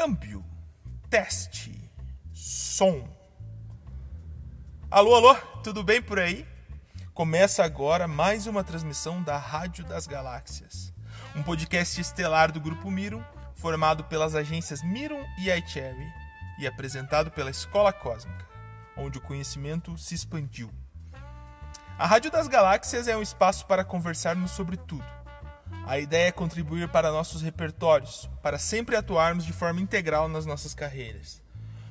Câmbio. Teste. Som. Alô, alô, tudo bem por aí? Começa agora mais uma transmissão da Rádio das Galáxias, um podcast estelar do Grupo Mirum, formado pelas agências Mirum e iCherry e apresentado pela Escola Cósmica, onde o conhecimento se expandiu. A Rádio das Galáxias é um espaço para conversarmos sobre tudo. A ideia é contribuir para nossos repertórios, para sempre atuarmos de forma integral nas nossas carreiras.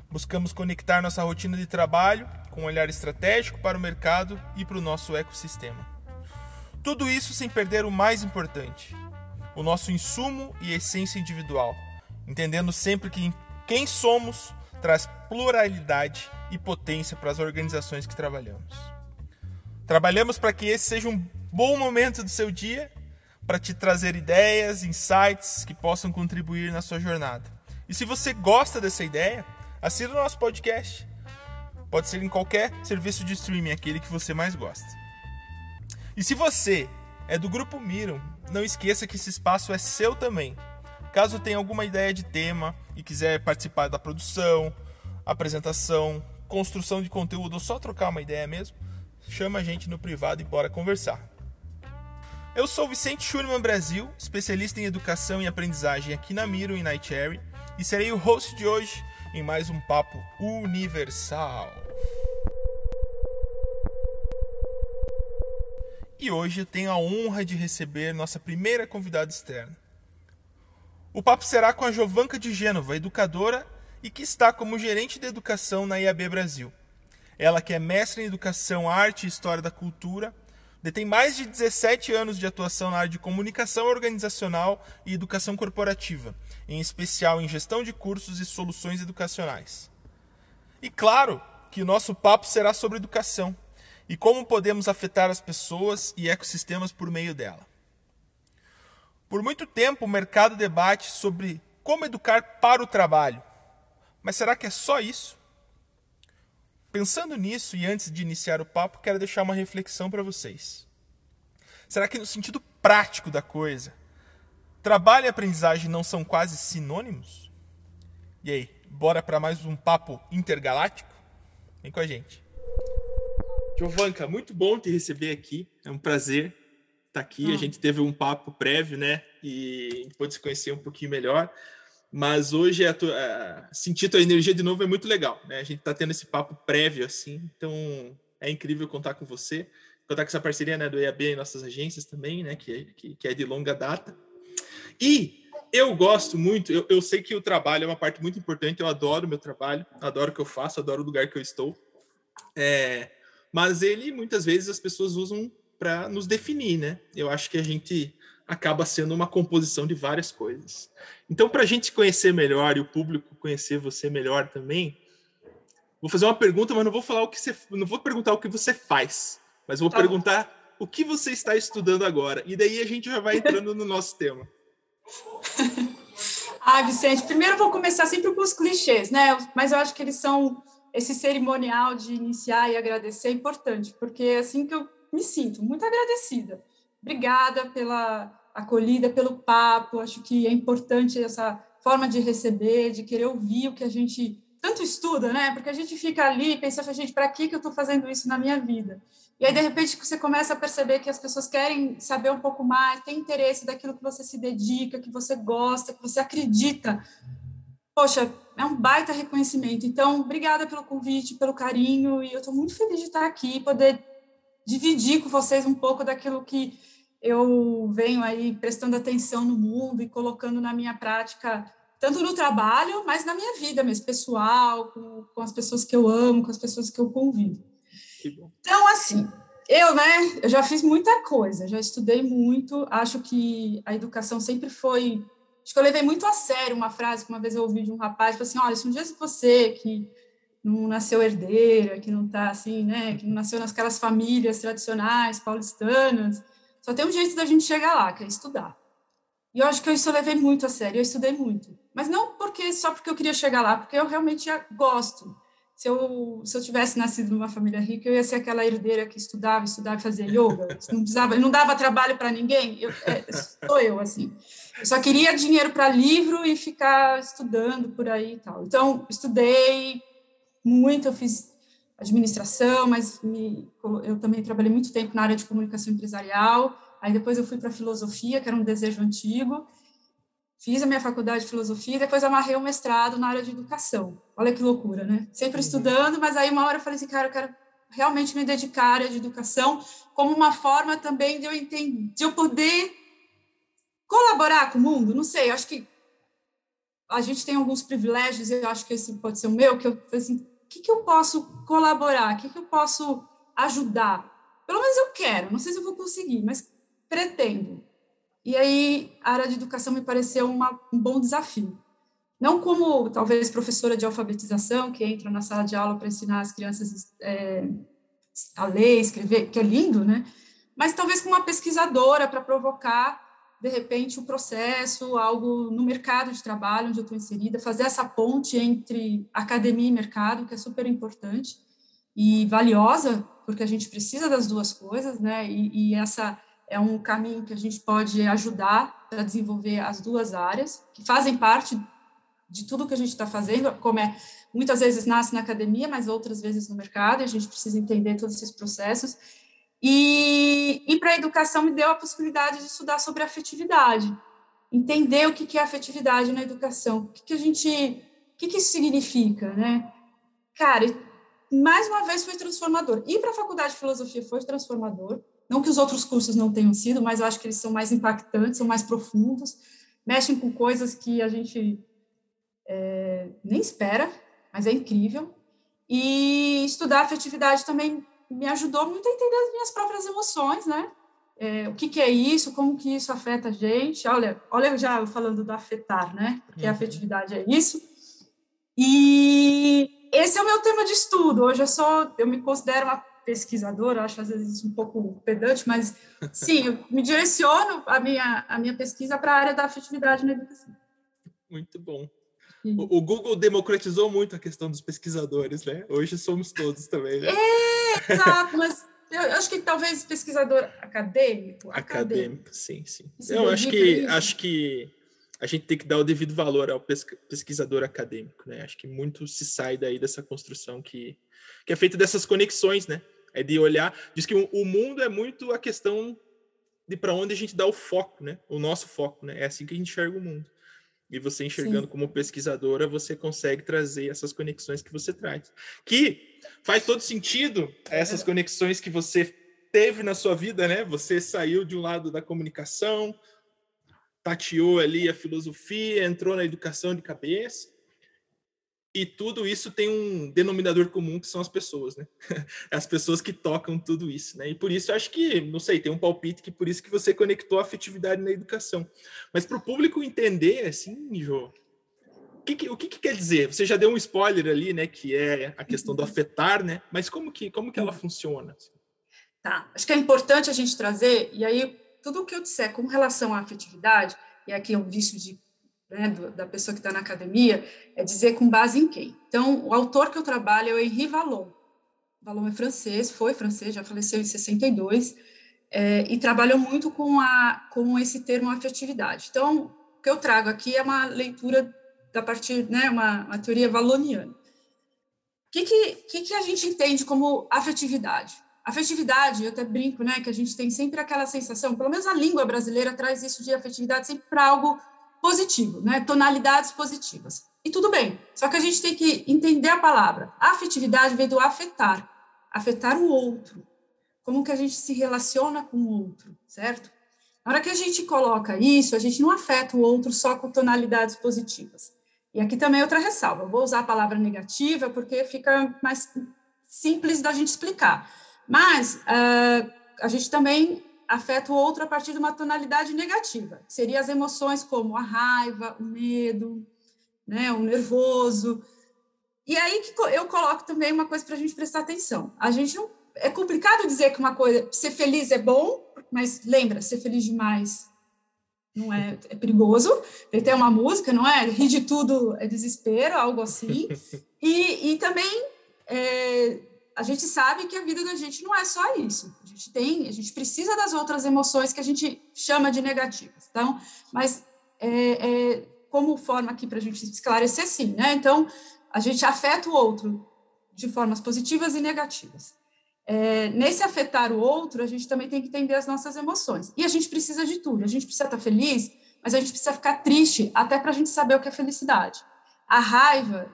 Buscamos conectar nossa rotina de trabalho com um olhar estratégico para o mercado e para o nosso ecossistema. Tudo isso sem perder o mais importante, o nosso insumo e essência individual, entendendo sempre que quem somos traz pluralidade e potência para as organizações que trabalhamos. Trabalhamos para que esse seja um bom momento do seu dia, para te trazer ideias, insights que possam contribuir na sua jornada. E se você gosta dessa ideia, assina o nosso podcast. Pode ser em qualquer serviço de streaming, aquele que você mais gosta. E se você é do grupo Miram, não esqueça que esse espaço é seu também. Caso tenha alguma ideia de tema e quiser participar da produção, apresentação, construção de conteúdo ou só trocar uma ideia mesmo, chama a gente no privado e bora conversar. Eu sou Vicente Schurman Brasil, especialista em educação e aprendizagem aqui na Miro e na iCherry, e serei o host de hoje em mais um papo universal. E hoje eu tenho a honra de receber nossa primeira convidada externa. O papo será com a Jovanca de Gênova, educadora e que está como gerente de educação na IAB Brasil. Ela que é mestre em Educação, Arte e História da Cultura, detém mais de 17 anos de atuação na área de comunicação organizacional e educação corporativa, em especial em gestão de cursos e soluções educacionais. E claro que o nosso papo será sobre educação e como podemos afetar as pessoas e ecossistemas por meio dela. Por muito tempo o mercado debate sobre como educar para o trabalho. Mas será que é só isso? Pensando nisso e antes de iniciar o papo, quero deixar uma reflexão para vocês. Será que no sentido prático da coisa, trabalho e aprendizagem não são quase sinônimos? E aí, bora para mais um papo intergaláctico? Vem com a gente. Giovanka, muito bom te receber aqui. É um prazer estar aqui. A gente teve um papo prévio, né? E pôde se conhecer um pouquinho melhor. Mas hoje a sentir tua energia de novo é muito legal, né? A gente tá tendo esse papo prévio assim, então é incrível contar com você, contar com essa parceria, né, do EAB e nossas agências também, né, que, é, que, que é de longa data. E eu gosto muito, eu, eu sei que o trabalho é uma parte muito importante, eu adoro meu trabalho, adoro o que eu faço, adoro o lugar que eu estou. É, mas ele muitas vezes as pessoas usam para nos definir, né? Eu acho que a gente acaba sendo uma composição de várias coisas. Então, para a gente conhecer melhor e o público conhecer você melhor também, vou fazer uma pergunta, mas não vou falar o que você, não vou perguntar o que você faz, mas vou tá perguntar o que você está estudando agora. E daí a gente já vai entrando no nosso tema. ah, Vicente, primeiro eu vou começar sempre com os clichês, né? Mas eu acho que eles são esse cerimonial de iniciar e agradecer é importante, porque é assim que eu me sinto muito agradecida. Obrigada pela acolhida pelo papo. Acho que é importante essa forma de receber, de querer ouvir o que a gente tanto estuda, né? Porque a gente fica ali pensando, gente, para que, que eu estou fazendo isso na minha vida? E aí, de repente, você começa a perceber que as pessoas querem saber um pouco mais, tem interesse daquilo que você se dedica, que você gosta, que você acredita. Poxa, é um baita reconhecimento. Então, obrigada pelo convite, pelo carinho, e eu estou muito feliz de estar aqui, poder dividir com vocês um pouco daquilo que eu venho aí prestando atenção no mundo e colocando na minha prática, tanto no trabalho, mas na minha vida mesmo, pessoal, com, com as pessoas que eu amo, com as pessoas que eu convivo. Então, assim, eu, né, eu já fiz muita coisa, já estudei muito, acho que a educação sempre foi. Acho que eu levei muito a sério uma frase que uma vez eu ouvi de um rapaz, tipo assim: olha, se um dia você que não nasceu herdeira, que não está assim, né, que não nasceu nasquelas famílias tradicionais paulistanas, só tem um jeito da gente chegar lá, que é estudar. E eu acho que eu isso eu levei muito a sério, eu estudei muito. Mas não porque só porque eu queria chegar lá, porque eu realmente gosto. se eu, se eu tivesse nascido numa família rica, eu ia ser aquela herdeira que estudava, estudava e fazia yoga. Não precisava, não dava trabalho para ninguém. Eu, é, sou eu, assim. Eu só queria dinheiro para livro e ficar estudando por aí e tal. Então, estudei muito, eu fiz administração, mas me, eu também trabalhei muito tempo na área de comunicação empresarial. Aí depois eu fui para filosofia, que era um desejo antigo. Fiz a minha faculdade de filosofia e depois amarrei o um mestrado na área de educação. Olha que loucura, né? Sempre uhum. estudando, mas aí uma hora eu falei assim, cara, eu quero realmente me dedicar à área de educação como uma forma também de eu entender, de eu poder colaborar com o mundo. Não sei, acho que a gente tem alguns privilégios, eu acho que esse pode ser o meu, que eu assim, que, que eu posso colaborar? O que, que eu posso ajudar? Pelo menos eu quero, não sei se eu vou conseguir, mas pretendo. E aí a área de educação me pareceu uma, um bom desafio. Não como, talvez, professora de alfabetização, que entra na sala de aula para ensinar as crianças é, a ler, escrever, que é lindo, né? Mas talvez como uma pesquisadora para provocar, de repente, o processo, algo no mercado de trabalho onde eu estou inserida, fazer essa ponte entre academia e mercado, que é super importante e valiosa, porque a gente precisa das duas coisas, né? E, e essa é um caminho que a gente pode ajudar para desenvolver as duas áreas, que fazem parte de tudo que a gente está fazendo, como é, muitas vezes nasce na academia, mas outras vezes no mercado, e a gente precisa entender todos esses processos. E, e para a educação me deu a possibilidade de estudar sobre afetividade, entender o que, é afetividade na educação, o que, que a gente, o que, que isso significa, né? Cara, mais uma vez foi transformador. Ir para a faculdade de filosofia foi transformador, não que os outros cursos não tenham sido, mas eu acho que eles são mais impactantes, são mais profundos, mexem com coisas que a gente é, nem espera, mas é incrível. E estudar afetividade também me ajudou muito a entender as minhas próprias emoções, né? É, o que, que, é isso, como que isso afeta a gente. Olha, olha já falando do afetar, né? Porque uhum. a afetividade é isso. E esse é o meu tema de estudo. Hoje eu sou, eu me considero uma pesquisadora, acho às vezes um pouco pedante, mas sim, eu me direciono a minha, a minha pesquisa para a área da afetividade na educação. Muito bom. O, o, Google democratizou muito a questão dos pesquisadores, né? Hoje somos todos também, né? É, exato, mas eu acho que talvez pesquisador acadêmico. Acadêmico, acadêmico. sim, sim. eu acho que, acho que a gente tem que dar o devido valor ao pesquisador acadêmico, né? Acho que muito se sai daí dessa construção que, que é feita dessas conexões, né? É de olhar. Diz que o mundo é muito a questão de para onde a gente dá o foco, né? O nosso foco, né? É assim que a gente enxerga o mundo. E você enxergando Sim. como pesquisadora, você consegue trazer essas conexões que você traz. Que faz todo sentido essas conexões que você teve na sua vida, né? Você saiu de um lado da comunicação, tateou ali a filosofia, entrou na educação de cabeça e tudo isso tem um denominador comum que são as pessoas, né? As pessoas que tocam tudo isso, né? E por isso eu acho que, não sei, tem um palpite que por isso que você conectou a afetividade na educação. Mas para o público entender, assim, Jô, o que, que, o que, que, quer dizer? Você já deu um spoiler ali, né? Que é a questão do afetar, né? Mas como que, como que ela funciona? Tá, acho que é importante a gente trazer, e aí tudo o que eu disser com relação à afetividade, e aqui é um vício de né, da pessoa que está na academia, é dizer com base em quem. Então, o autor que eu trabalho é o Henri Vallon. Vallon é francês, foi francês, já faleceu em 62, é, e trabalhou muito com, a, com esse termo afetividade. Então, o que eu trago aqui é uma leitura da partir, né, uma, uma teoria valoniana. O que, que, que, que a gente entende como afetividade? Afetividade, eu até brinco, né, que a gente tem sempre aquela sensação, pelo menos a língua brasileira traz isso de afetividade sempre para algo positivo, né? tonalidades positivas. E tudo bem, só que a gente tem que entender a palavra. A afetividade vem do afetar, afetar o outro. Como que a gente se relaciona com o outro, certo? Na hora que a gente coloca isso, a gente não afeta o outro só com tonalidades positivas. E aqui também outra ressalva. Eu vou usar a palavra negativa porque fica mais simples da gente explicar. Mas uh, a gente também afeta o outro a partir de uma tonalidade negativa. Seria as emoções como a raiva, o medo, né, o nervoso. E aí que eu coloco também uma coisa para a gente prestar atenção. A gente não é complicado dizer que uma coisa ser feliz é bom, mas lembra, ser feliz demais não é, é perigoso. Tem uma música, não é? Rir de tudo é desespero, algo assim. E, e também a gente sabe que a vida da gente não é só isso. A gente tem, a gente precisa das outras emoções que a gente chama de negativas. Então, mas é, é como forma aqui para a gente esclarecer, sim, né? Então, a gente afeta o outro de formas positivas e negativas. É, nesse afetar o outro, a gente também tem que entender as nossas emoções. E a gente precisa de tudo. A gente precisa estar feliz, mas a gente precisa ficar triste até para a gente saber o que é felicidade. A raiva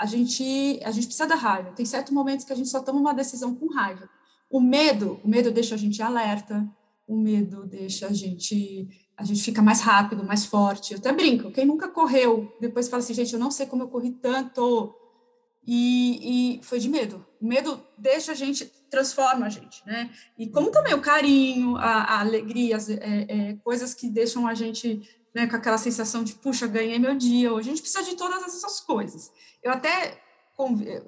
a gente, a gente precisa da raiva. Tem certos momentos que a gente só toma uma decisão com raiva. O medo, o medo deixa a gente alerta, o medo deixa a gente, a gente fica mais rápido, mais forte. Eu até brinco, quem nunca correu, depois fala assim, gente, eu não sei como eu corri tanto. E, e foi de medo. O medo deixa a gente, transforma a gente, né? E como também o carinho, a, a alegria, as, é, é, coisas que deixam a gente né, com aquela sensação de, puxa, ganhei meu dia hoje. A gente precisa de todas essas coisas. Eu até,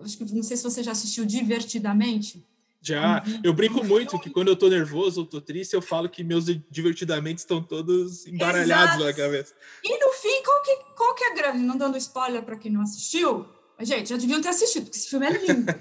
acho que não sei se você já assistiu Divertidamente. Já, uhum. eu brinco muito que quando eu tô nervoso ou tô triste, eu falo que meus divertidamente estão todos embaralhados Exato. na cabeça. E no fim, qual que, qual que é a grande? Não dando spoiler para quem não assistiu, mas, gente, já deviam ter assistido, porque esse filme é lindo.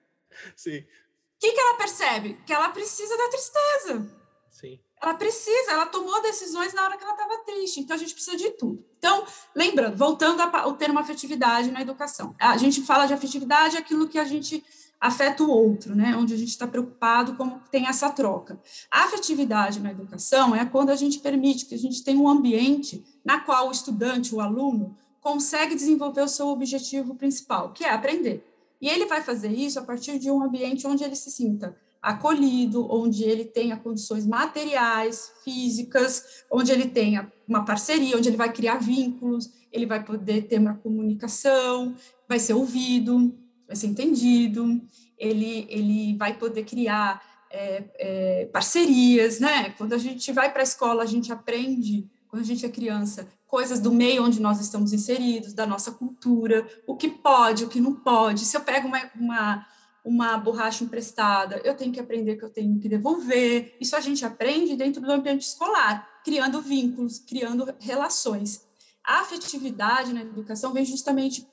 Sim. O que, que ela percebe? Que ela precisa da tristeza. Sim ela precisa, ela tomou decisões na hora que ela estava triste, então a gente precisa de tudo. Então, lembrando, voltando ao termo afetividade na educação, a gente fala de afetividade aquilo que a gente afeta o outro, né? Onde a gente está preocupado como tem essa troca. A afetividade na educação é quando a gente permite que a gente tenha um ambiente na qual o estudante, o aluno, consegue desenvolver o seu objetivo principal, que é aprender. E ele vai fazer isso a partir de um ambiente onde ele se sinta acolhido, onde ele tenha condições materiais, físicas, onde ele tenha uma parceria, onde ele vai criar vínculos, ele vai poder ter uma comunicação, vai ser ouvido, vai ser entendido, ele, ele vai poder criar é, é, parcerias, né? Quando a gente vai para a escola, a gente aprende, quando a gente é criança, coisas do meio onde nós estamos inseridos, da nossa cultura, o que pode, o que não pode. Se eu pego uma, uma uma borracha emprestada, eu tenho que aprender que eu tenho que devolver. Isso a gente aprende dentro do ambiente escolar, criando vínculos, criando relações. A afetividade na educação vem justamente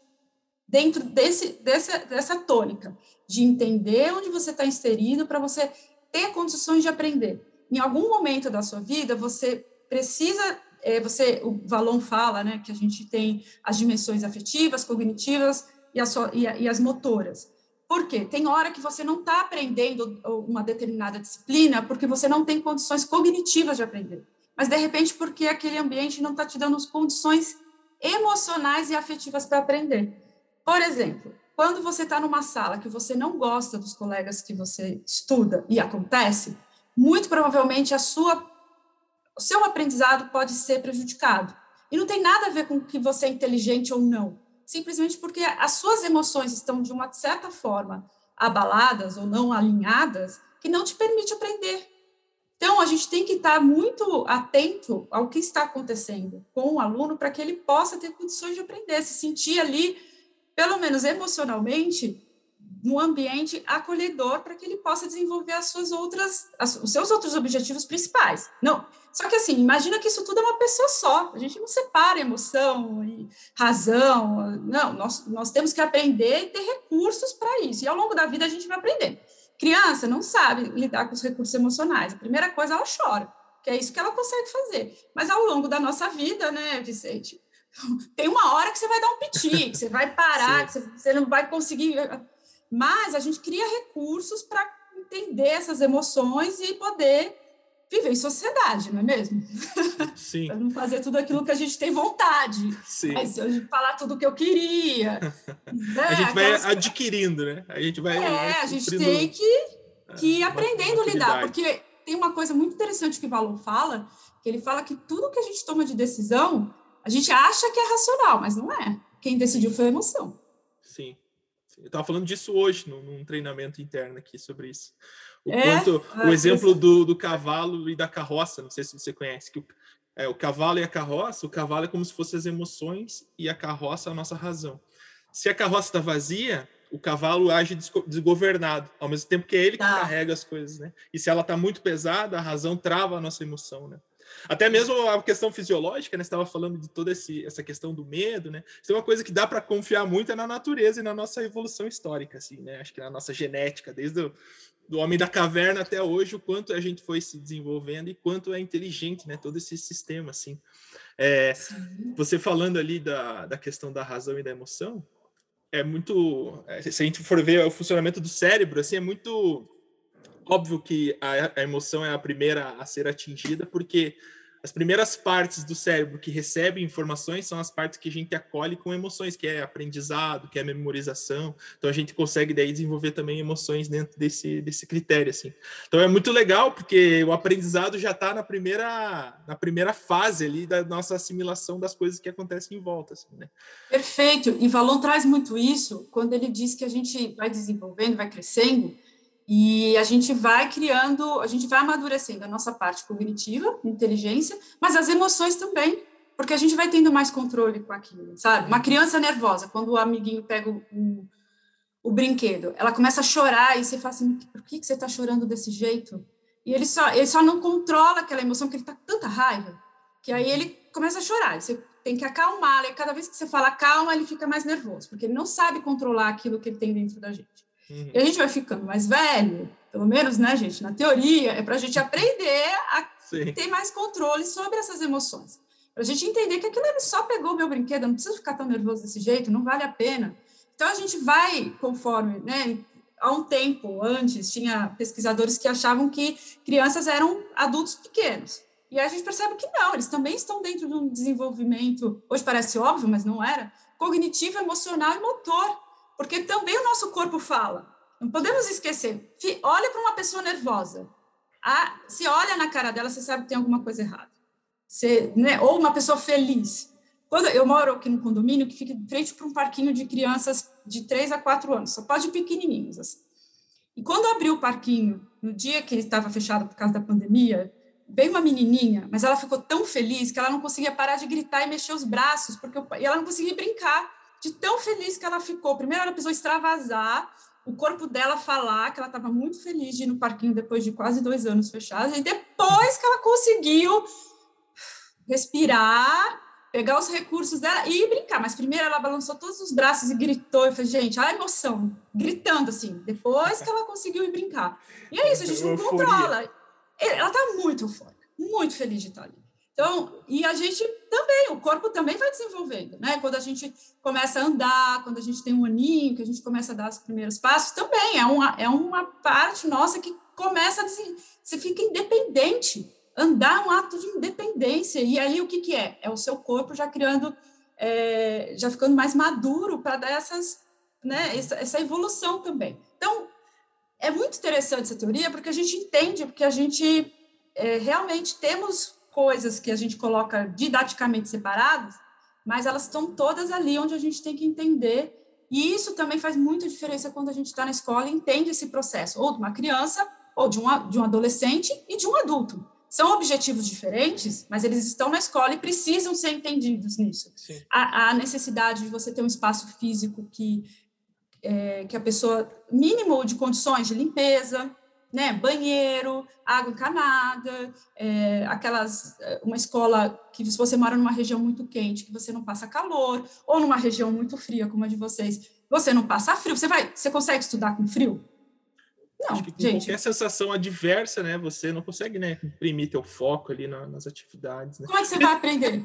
dentro desse, dessa, dessa tônica, de entender onde você está inserido para você ter condições de aprender. Em algum momento da sua vida, você precisa, é, você, o Valon fala, né, que a gente tem as dimensões afetivas, cognitivas e, a, e, a, e as motoras. Por quê? Tem hora que você não está aprendendo uma determinada disciplina porque você não tem condições cognitivas de aprender. Mas, de repente, porque aquele ambiente não está te dando as condições emocionais e afetivas para aprender. Por exemplo, quando você está numa sala que você não gosta dos colegas que você estuda e acontece, muito provavelmente a sua, o seu aprendizado pode ser prejudicado. E não tem nada a ver com que você é inteligente ou não simplesmente porque as suas emoções estão, de uma certa forma, abaladas ou não alinhadas, que não te permite aprender. Então, a gente tem que estar muito atento ao que está acontecendo com o aluno para que ele possa ter condições de aprender, se sentir ali, pelo menos emocionalmente, num ambiente acolhedor para que ele possa desenvolver as suas outras, as, os seus outros objetivos principais. Não, só que assim, imagina que isso tudo é uma pessoa só. A gente não separa emoção e razão. Não, nós, nós temos que aprender e ter recursos para isso. E ao longo da vida a gente vai aprender. Criança não sabe lidar com os recursos emocionais. A primeira coisa, ela chora, que é isso que ela consegue fazer. Mas ao longo da nossa vida, né, Vicente? Tem uma hora que você vai dar um piti, que você vai parar, que você, você não vai conseguir mas a gente cria recursos para entender essas emoções e poder viver em sociedade, não é mesmo? Sim. para não fazer tudo aquilo que a gente tem vontade. Sim. Mas eu falar tudo o que eu queria. né? A gente vai adquirindo, né? A gente vai. É, a gente tem que, que ir aprendendo a lidar, porque tem uma coisa muito interessante que o Valor fala, que ele fala que tudo que a gente toma de decisão, a gente acha que é racional, mas não é. Quem decidiu foi a emoção. Sim. Eu estava falando disso hoje, num, num, treinamento interno aqui sobre isso. O é? quanto ah, o exemplo do, do cavalo e da carroça, não sei se você conhece, que o, é, o cavalo e a carroça, o cavalo é como se fossem as emoções e a carroça a nossa razão. Se a carroça está vazia, o cavalo age desgovernado, ao mesmo tempo que é ele que tá. carrega as coisas, né? E se ela está muito pesada, a razão trava a nossa emoção, né? Até mesmo a questão fisiológica, né? Você estava falando de toda esse, essa questão do medo, né? Isso é uma coisa que dá para confiar muito é na natureza e na nossa evolução histórica, assim, né? Acho que na nossa genética, desde o do homem da caverna até hoje, o quanto a gente foi se desenvolvendo e quanto é inteligente, né? Todo esse sistema, assim. É, você falando ali da, da questão da razão e da emoção, é muito. É, se a gente for ver o funcionamento do cérebro, assim, é muito óbvio que a, a emoção é a primeira a ser atingida, porque as primeiras partes do cérebro que recebem informações são as partes que a gente acolhe com emoções, que é aprendizado, que é memorização. Então a gente consegue daí desenvolver também emoções dentro desse, desse critério assim. Então é muito legal porque o aprendizado já está na primeira na primeira fase ali da nossa assimilação das coisas que acontecem em volta, assim, né? Perfeito. E Valon traz muito isso quando ele diz que a gente vai desenvolvendo, vai crescendo e a gente vai criando, a gente vai amadurecendo a nossa parte cognitiva, inteligência, mas as emoções também, porque a gente vai tendo mais controle com aquilo, sabe? Uma criança nervosa, quando o amiguinho pega o, o, o brinquedo, ela começa a chorar e você fala assim: por que, que você está chorando desse jeito? E ele só, ele só não controla aquela emoção, porque ele está com tanta raiva, que aí ele começa a chorar. Você tem que acalmar, e cada vez que você fala calma, ele fica mais nervoso, porque ele não sabe controlar aquilo que ele tem dentro da gente. Uhum. E a gente vai ficando mais velho, pelo menos, né, gente? Na teoria, é para a gente aprender a Sim. ter mais controle sobre essas emoções. Para a gente entender que aquilo ele só pegou meu brinquedo, não precisa ficar tão nervoso desse jeito, não vale a pena. Então a gente vai conforme, né? Há um tempo antes, tinha pesquisadores que achavam que crianças eram adultos pequenos. E a gente percebe que não, eles também estão dentro de um desenvolvimento, hoje parece óbvio, mas não era, cognitivo, emocional e motor porque também o nosso corpo fala. Não podemos esquecer. Olha para uma pessoa nervosa. Ah, se olha na cara dela, você sabe que tem alguma coisa errada. Você, né, ou uma pessoa feliz. Quando eu moro aqui no condomínio que fica de frente para um parquinho de crianças de 3 a 4 anos, só pode pequenininhos. Assim. E quando abriu o parquinho, no dia que estava fechado por causa da pandemia, veio uma menininha, mas ela ficou tão feliz que ela não conseguia parar de gritar e mexer os braços, porque e ela não conseguia brincar de tão feliz que ela ficou. Primeiro, ela precisou extravasar, o corpo dela falar que ela estava muito feliz de ir no parquinho depois de quase dois anos fechado, e depois que ela conseguiu respirar, pegar os recursos dela e brincar. Mas primeiro ela balançou todos os braços e gritou. Eu falei, gente, a emoção, gritando assim, depois que ela conseguiu ir brincar. E é isso, a gente não controla. Ela está muito fora, muito feliz de estar ali. Então, e a gente também, o corpo também vai desenvolvendo, né? Quando a gente começa a andar, quando a gente tem um aninho, que a gente começa a dar os primeiros passos, também é uma, é uma parte nossa que começa a você fica independente. Andar é um ato de independência. E aí o que, que é? É o seu corpo já criando, é, já ficando mais maduro para dar essas, né, essa, essa evolução também. Então, é muito interessante essa teoria, porque a gente entende, porque a gente é, realmente temos coisas que a gente coloca didaticamente separadas, mas elas estão todas ali onde a gente tem que entender. E isso também faz muita diferença quando a gente está na escola e entende esse processo, ou de uma criança, ou de, uma, de um adolescente e de um adulto. São objetivos diferentes, mas eles estão na escola e precisam ser entendidos nisso. A, a, necessidade de você ter um espaço físico que, é, que a pessoa, mínimo de condições de limpeza, né, banheiro, água encanada, é, aquelas, é, uma escola que se você mora numa região muito quente, que você não passa calor, ou numa região muito fria como a de vocês, você não passa frio, você vai, você consegue estudar com frio? Não, Acho que com gente. qualquer sensação adversa, né, você não consegue, né, imprimir teu foco ali na, nas atividades. Né? Como é que você vai aprender?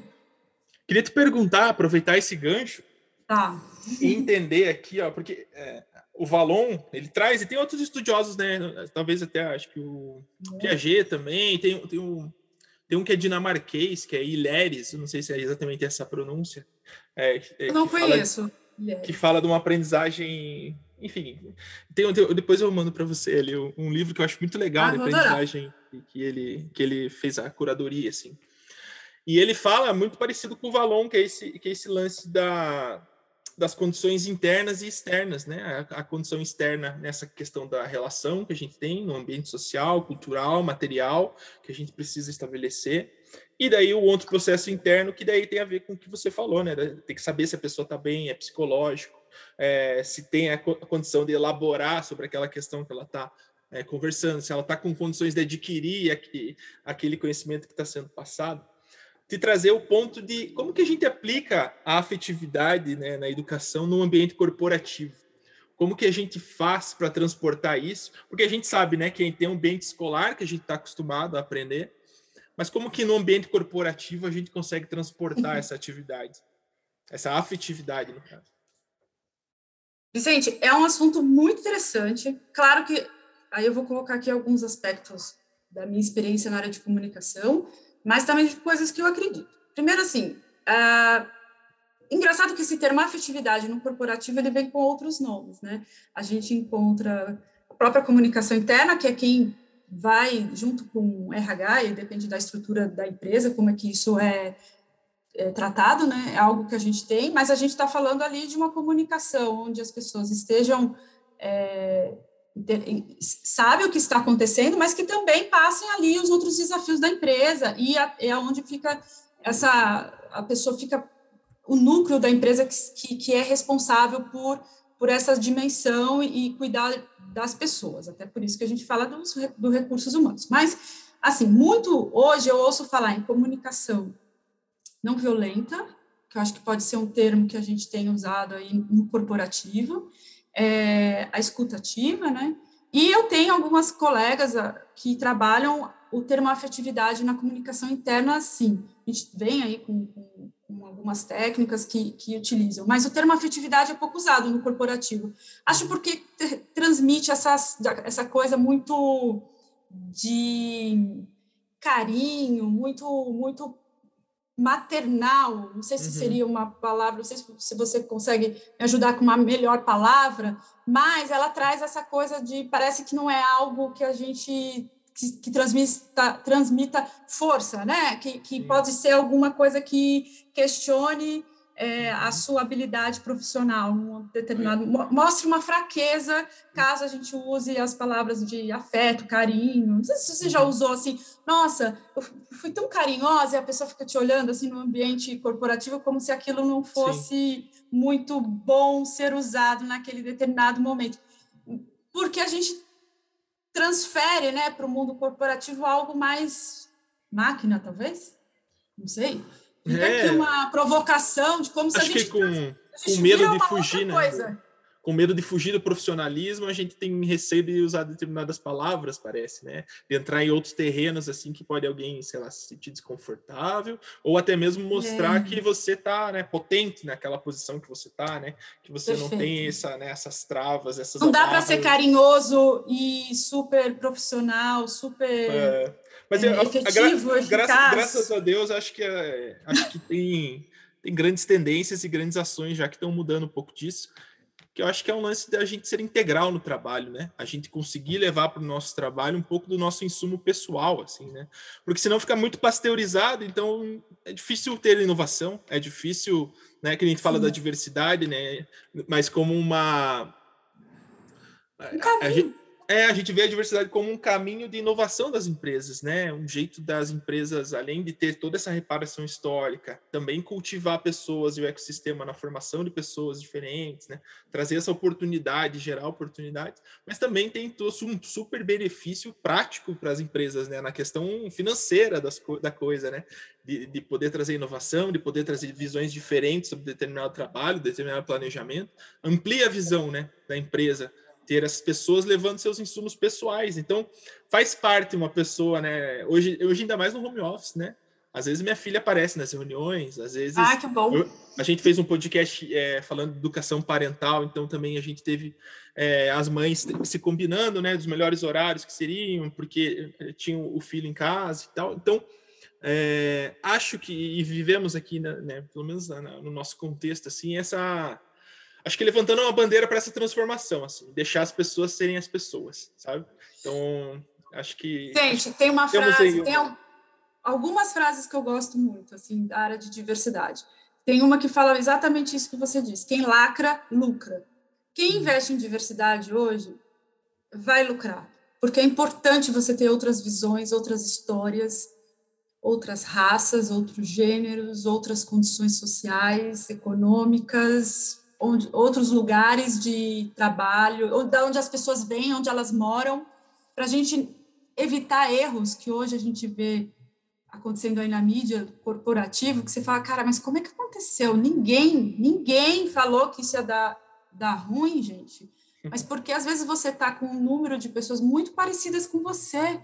Queria te perguntar, aproveitar esse gancho, tá. e entender aqui, ó, porque é, o Valon, ele traz, e tem outros estudiosos, né? Talvez até acho que o Piaget também, tem, tem, um, tem um que é dinamarquês, que é Hileres, não sei se é exatamente essa pronúncia. É, é, não conheço. Fala, que fala de uma aprendizagem. Enfim, tem, tem depois eu mando para você ali um livro que eu acho muito legal ah, de aprendizagem que ele, que ele fez a curadoria, assim. E ele fala muito parecido com o Valon, que é esse, que é esse lance da, das condições internas e externas, né? A, a, condição externa nessa questão da relação que a gente tem no ambiente social, cultural, material, que a gente precisa estabelecer. E daí o outro processo interno, que daí tem a ver com o que você falou, né? Tem que saber se a pessoa está bem, é psicológico, é, se tem a, a, condição de elaborar sobre aquela questão que ela está é, conversando, se ela está com condições de adquirir aquele conhecimento que está sendo passado, de trazer o ponto de como que a gente aplica a afetividade né, na educação no ambiente corporativo. Como que a gente faz para transportar isso? Porque a gente sabe né, que tem um ambiente escolar que a gente está acostumado a aprender, mas como que no ambiente corporativo a gente consegue transportar essa atividade, essa afetividade, no caso? Vicente, é um assunto muito interessante. Claro que aí eu vou colocar aqui alguns aspectos da minha experiência na área de comunicação, mas também de coisas que eu acredito. Primeiro, assim, uh, engraçado que esse termo afetividade no corporativo ele vem com outros nomes, né? A gente encontra a própria comunicação interna, que é quem vai junto com RH, e depende da estrutura da empresa, como é que isso é, é tratado, né? É algo que a gente tem, mas a gente está falando ali de uma comunicação onde as pessoas estejam é, sabe o que está acontecendo, mas que também passem ali os outros desafios da empresa e é onde fica essa a pessoa fica o núcleo da empresa que, que é responsável por por essa dimensão e cuidar das pessoas. Até por isso que a gente fala dos do recursos humanos. Mas, assim, muito hoje eu ouço falar em comunicação não violenta, que eu acho que pode ser um termo que a gente tem usado aí no corporativo, é, a escutativa, né? E eu tenho algumas colegas ah, que trabalham o termo afetividade na comunicação interna, sim. A gente vem aí com, com com algumas técnicas que, que utilizam, mas o termo afetividade é pouco usado no corporativo. Acho porque transmite essa, essa coisa muito de carinho, muito, muito maternal, não sei se uhum. seria uma palavra, não sei se você consegue me ajudar com uma melhor palavra, mas ela traz essa coisa de, parece que não é algo que a gente que, que transmita, transmita força, né? Que, que pode ser alguma coisa que questione é, a uhum. sua habilidade profissional, um determinado mostre uma fraqueza caso a gente use as palavras de afeto, carinho. Não sei se você já uhum. usou assim, nossa, eu fui tão carinhosa e a pessoa fica te olhando assim no ambiente corporativo como se aquilo não fosse Sim. muito bom ser usado naquele determinado momento. Porque a gente transfere né, para o mundo corporativo algo mais máquina, talvez? Não sei. Fica é. aqui uma provocação de como Acho se a gente... Que com, a gente com medo de fugir, né? Coisa com medo de fugir do profissionalismo, a gente tem receio de usar determinadas palavras, parece, né? De entrar em outros terrenos, assim, que pode alguém, sei lá, se sentir desconfortável, ou até mesmo mostrar é. que você tá, né, potente naquela posição que você tá, né? Que você Perfeito. não tem essa, né, essas travas, essas Não dá para ser carinhoso e super profissional, super... É. Mas é, efetivo, a, a, gra graças, a Deus, acho que, é, acho que tem, tem grandes tendências e grandes ações já que estão mudando um pouco disso que eu acho que é um lance da gente ser integral no trabalho, né? A gente conseguir levar para o nosso trabalho um pouco do nosso insumo pessoal, assim, né? Porque senão fica muito pasteurizado, então é difícil ter inovação, é difícil, né? Que a gente fala Sim. da diversidade, né? Mas como uma. Um gente, é, a gente vê a diversidade como um caminho de inovação das empresas, né? Um jeito das empresas, além de ter toda essa reparação histórica, também cultivar pessoas e o ecossistema na formação de pessoas diferentes, né? Trazer essa oportunidade, gerar oportunidades, mas também tem um super benefício prático para as empresas, né? Na questão financeira das, da coisa, né? De, de poder trazer inovação, de poder trazer visões diferentes sobre determinado trabalho, determinado planejamento, amplia a visão, né? Da empresa ter as pessoas levando seus insumos pessoais. Então, faz parte uma pessoa, né? Hoje, hoje ainda mais no home office, né? Às vezes minha filha aparece nas reuniões, às vezes. Ah, que bom! Eu, a gente fez um podcast é, falando de educação parental, então também a gente teve é, as mães se combinando, né? Dos melhores horários que seriam, porque é, tinham o filho em casa e tal. Então, é, acho que, e vivemos aqui, né, né pelo menos no nosso contexto, assim, essa acho que levantando uma bandeira para essa transformação, assim, deixar as pessoas serem as pessoas, sabe? Então, acho que. Gente, tem uma frase, tem algumas frases que eu gosto muito, assim, da área de diversidade. Tem uma que fala exatamente isso que você disse: quem lacra, lucra. Quem uhum. investe em diversidade hoje vai lucrar, porque é importante você ter outras visões, outras histórias, outras raças, outros gêneros, outras condições sociais, econômicas, onde, outros lugares de trabalho, da onde as pessoas vêm, onde elas moram, para a gente evitar erros que hoje a gente vê acontecendo aí na mídia corporativa, que você fala, cara, mas como é que aconteceu? Ninguém, ninguém falou que isso ia dar, dar ruim, gente. Mas porque às vezes você está com um número de pessoas muito parecidas com você.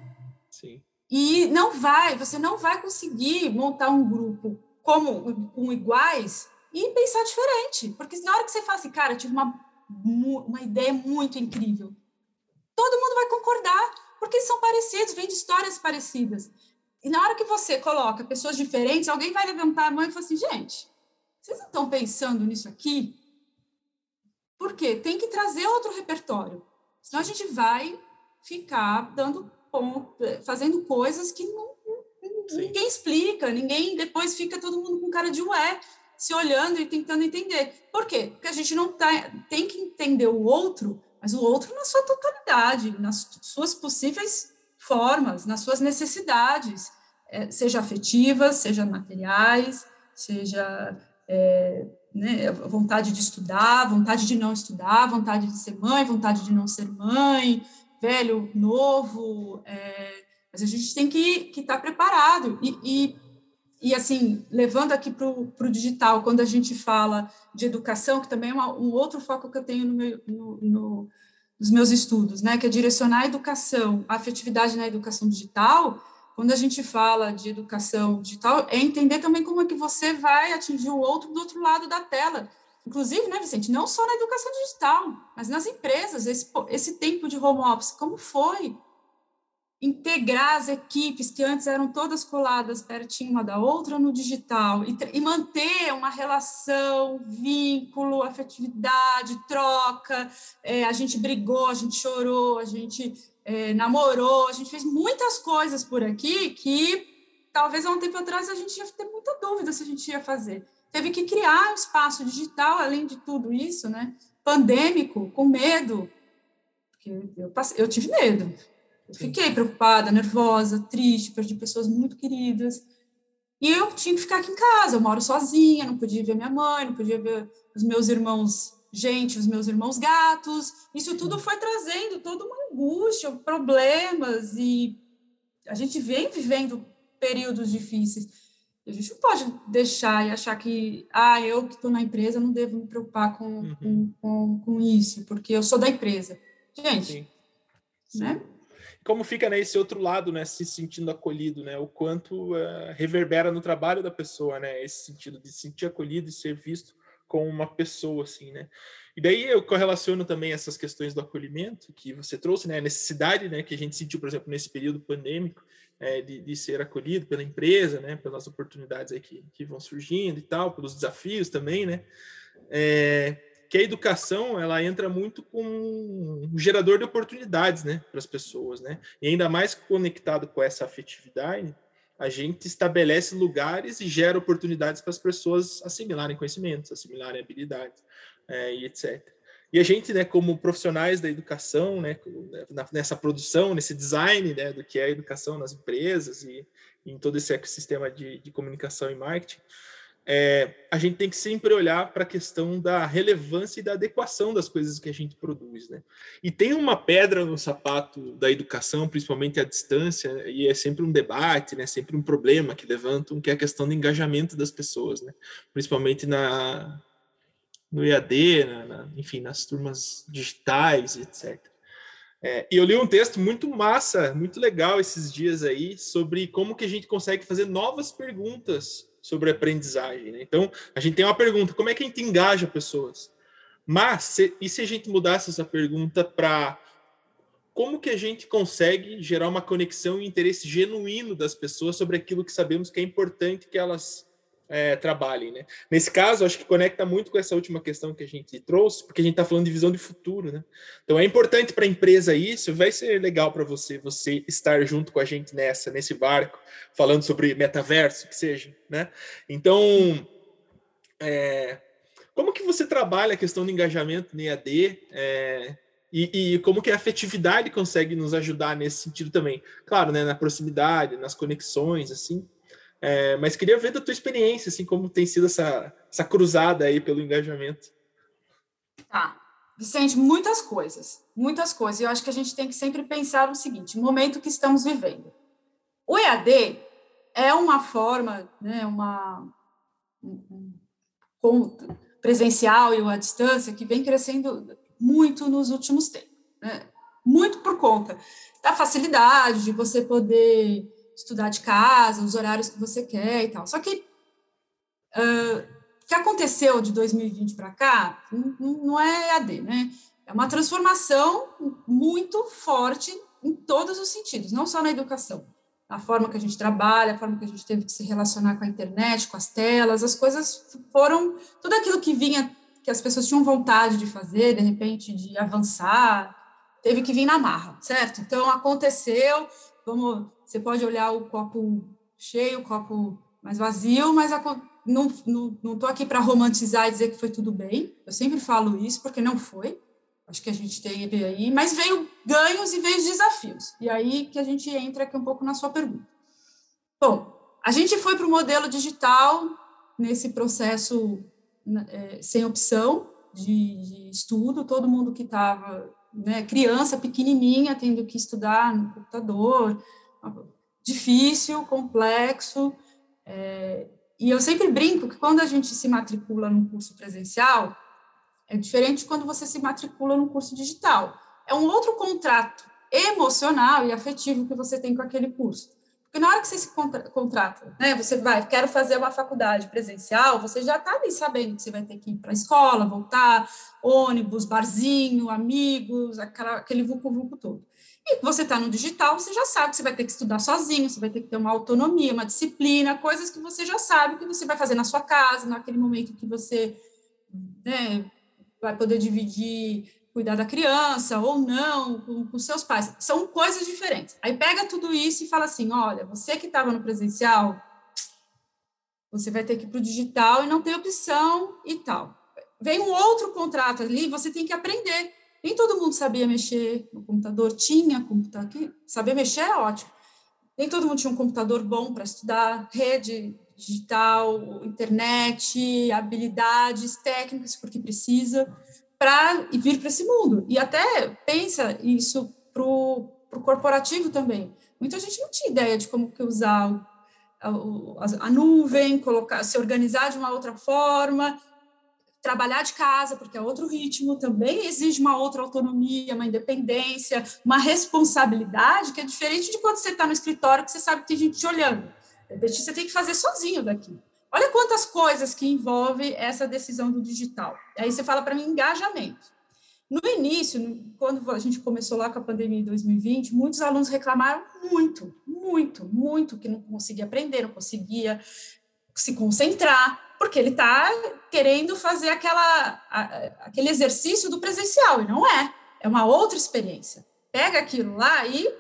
Sim. E não vai, você não vai conseguir montar um grupo como com iguais e pensar diferente. Porque na hora que você fala assim, cara, eu tive uma, uma ideia muito incrível, todo mundo vai concordar, porque são parecidos, vêm de histórias parecidas. E na hora que você coloca pessoas diferentes, alguém vai levantar a mão e falar assim, gente, vocês não estão pensando nisso aqui? Por quê? Tem que trazer outro repertório. Senão a gente vai ficar dando ponto, fazendo coisas que não, ninguém explica, ninguém depois fica todo mundo com cara de ué, se olhando e tentando entender. Por quê? Porque a gente não tá, tem que entender o outro, mas o outro na sua totalidade, nas suas possíveis formas, nas suas necessidades, é, seja afetivas, seja materiais, seja é, né, vontade de estudar, vontade de não estudar, vontade de ser mãe, vontade de não ser mãe, velho, novo, é, mas a gente tem que estar tá preparado. E, e, e, assim, levando aqui para o digital, quando a gente fala de educação, que também é uma, um outro foco que eu tenho no meu, no, no, nos meus estudos, né, que é direcionar a educação, a afetividade na educação digital, quando a gente fala de educação digital, é entender também como é que você vai atingir o outro do outro lado da tela. Inclusive, né, Vicente, não só na educação digital, mas nas empresas, esse, esse tempo de home office, como foi? Integrar as equipes que antes eram todas coladas pertinho uma da outra no digital e, e manter uma relação, vínculo, afetividade, troca. É, a gente brigou, a gente chorou, a gente é, namorou, a gente fez muitas coisas por aqui que talvez há um tempo atrás a gente ia ter muita dúvida se a gente ia fazer. Teve que criar um espaço digital, além de tudo isso, né? Pandêmico, com medo. Porque eu, passei, eu tive medo. Fiquei preocupada, nervosa, triste, perdi pessoas muito queridas. E eu tinha que ficar aqui em casa. Eu moro sozinha, não podia ver minha mãe, não podia ver os meus irmãos gente, os meus irmãos gatos, isso tudo foi trazendo toda uma angústia, problemas, e a gente vem vivendo períodos difíceis. A gente não pode deixar e achar que, ah, eu que estou na empresa não devo me preocupar com, uhum. com, com, com, isso, porque eu sou da empresa. Gente, Sim. né? Como fica né, outro lado, né, se sentindo acolhido, né, o quanto uh, reverbera no trabalho da pessoa, né, esse sentido de se sentir acolhido e ser visto com uma pessoa, assim, né? E daí eu correlaciono também essas questões do acolhimento que você trouxe, né? A necessidade, né, que a gente sentiu, por exemplo, nesse período pandêmico, é, de, de, ser acolhido pela empresa, né? Pelas oportunidades aí que, que vão surgindo e tal, pelos desafios também, né? É, que a educação ela entra muito com um gerador de oportunidades, né, para as pessoas, né? E ainda mais conectado com essa afetividade, a gente estabelece lugares e gera oportunidades para as pessoas assimilarem conhecimentos, assimilarem habilidades é, e etc. E a gente, né, como profissionais da educação, né, nessa produção, nesse design né, do que é a educação nas empresas e em todo esse ecossistema de, de comunicação e marketing, é, a gente tem que sempre olhar para a questão da relevância e da adequação das coisas que a gente produz, né? E tem uma pedra no sapato da educação, principalmente à distância, e é sempre um debate, né? Sempre um problema que levantam, que é a questão do engajamento das pessoas, né? Principalmente na no EAD, na, na, enfim, nas turmas digitais, etc. É, e eu li um texto muito massa, muito legal esses dias aí, sobre como que a gente consegue fazer novas perguntas sobre aprendizagem. Né? Então, a gente tem uma pergunta: como é que a gente engaja pessoas? Mas, se, e se a gente mudasse essa pergunta para como que a gente consegue gerar uma conexão e interesse genuíno das pessoas sobre aquilo que sabemos que é importante que elas é, trabalhem, né? Nesse caso, acho que conecta muito com essa última questão que a gente trouxe, porque a gente está falando de visão de futuro, né? Então é importante para a empresa isso, vai ser legal para você, você estar junto com a gente nessa, nesse barco, falando sobre metaverso, que seja, né? Então, é, como que você trabalha a questão do engajamento no EAD? É, e, e, como que a afetividade consegue nos ajudar nesse sentido também? Claro, né, na proximidade, nas conexões, assim, é, mas queria ver da tua experiência, assim, como tem sido essa, essa cruzada aí pelo engajamento. Tá. Vicente, muitas coisas, muitas coisas. Eu acho que a gente tem que sempre pensar no seguinte: o momento que estamos vivendo. O EAD é uma forma, né, uma um, um, presencial e a distância que vem crescendo muito nos últimos tempos, né? muito por conta da facilidade de você poder estudar de casa, os horários que você quer e tal. Só que uh, o que aconteceu de 2020 para cá não, é EAD, né? É uma transformação muito forte em todos os sentidos, não só na educação. A forma que a gente trabalha, a forma que a gente teve que se relacionar com a internet, com as telas, as coisas foram tudo aquilo que vinha, que as pessoas tinham vontade de fazer, de repente, de avançar, teve que vir na marra, certo? Então aconteceu. Vamos, você pode olhar o copo cheio, o copo mais vazio, mas a, não estou não, não aqui para romantizar e dizer que foi tudo bem. Eu sempre falo isso porque não foi. Acho que a gente teve aí, mas veio ganhos e veio desafios. E aí que a gente entra aqui um pouco na sua pergunta. Bom, a gente foi para o modelo digital nesse processo né, é, sem opção de, de, estudo, todo mundo que estava, né, criança pequenininha, tendo que estudar no computador, difícil, complexo, é, e eu sempre brinco que quando a gente se matricula num curso presencial, é diferente de quando você se matricula num curso digital. É um outro contrato emocional e afetivo que você tem com aquele curso. Porque na hora que você se contrata, né, você vai, quero fazer uma faculdade presencial, você já está ali sabendo que você vai ter que ir para a escola, voltar, ônibus, barzinho, amigos, aquela, aquele vucu-vucu todo. E você está no digital, você já sabe que você vai ter que estudar sozinho, você vai ter que ter uma autonomia, uma disciplina, coisas que você já sabe que você vai fazer na sua casa, naquele momento que você né, vai poder dividir, cuidar da criança ou não, com, com seus pais. São coisas diferentes. Aí pega tudo isso e fala assim: olha, você que estava no presencial, você vai ter que ir para o digital e não tem opção e tal. Vem um outro contrato ali, você tem que aprender nem todo mundo sabia mexer no computador, tinha computador, saber mexer é ótimo. Nem todo mundo tinha um computador bom para estudar, rede digital, internet, habilidades técnicas, porque precisa, para vir para esse mundo. E até pensa isso para o corporativo também. Muita gente não tinha ideia de como que usar a, a, nuvem, colocar, se organizar de uma outra forma, trabalhar de casa, porque é outro ritmo, também exige uma outra autonomia, uma independência, uma responsabilidade que é diferente de quando você está no escritório, que você sabe que tem gente te olhando. Você tem que fazer sozinho daqui. Olha quantas coisas que envolve essa decisão do digital. Aí você fala para mim engajamento. No início, quando a gente começou lá com a pandemia em 2020, muitos alunos reclamaram muito, muito, muito que não conseguia aprender, não conseguia se concentrar, porque ele está querendo fazer aquela, aquele exercício do presencial, e não é. É uma outra experiência. Pega aquilo lá e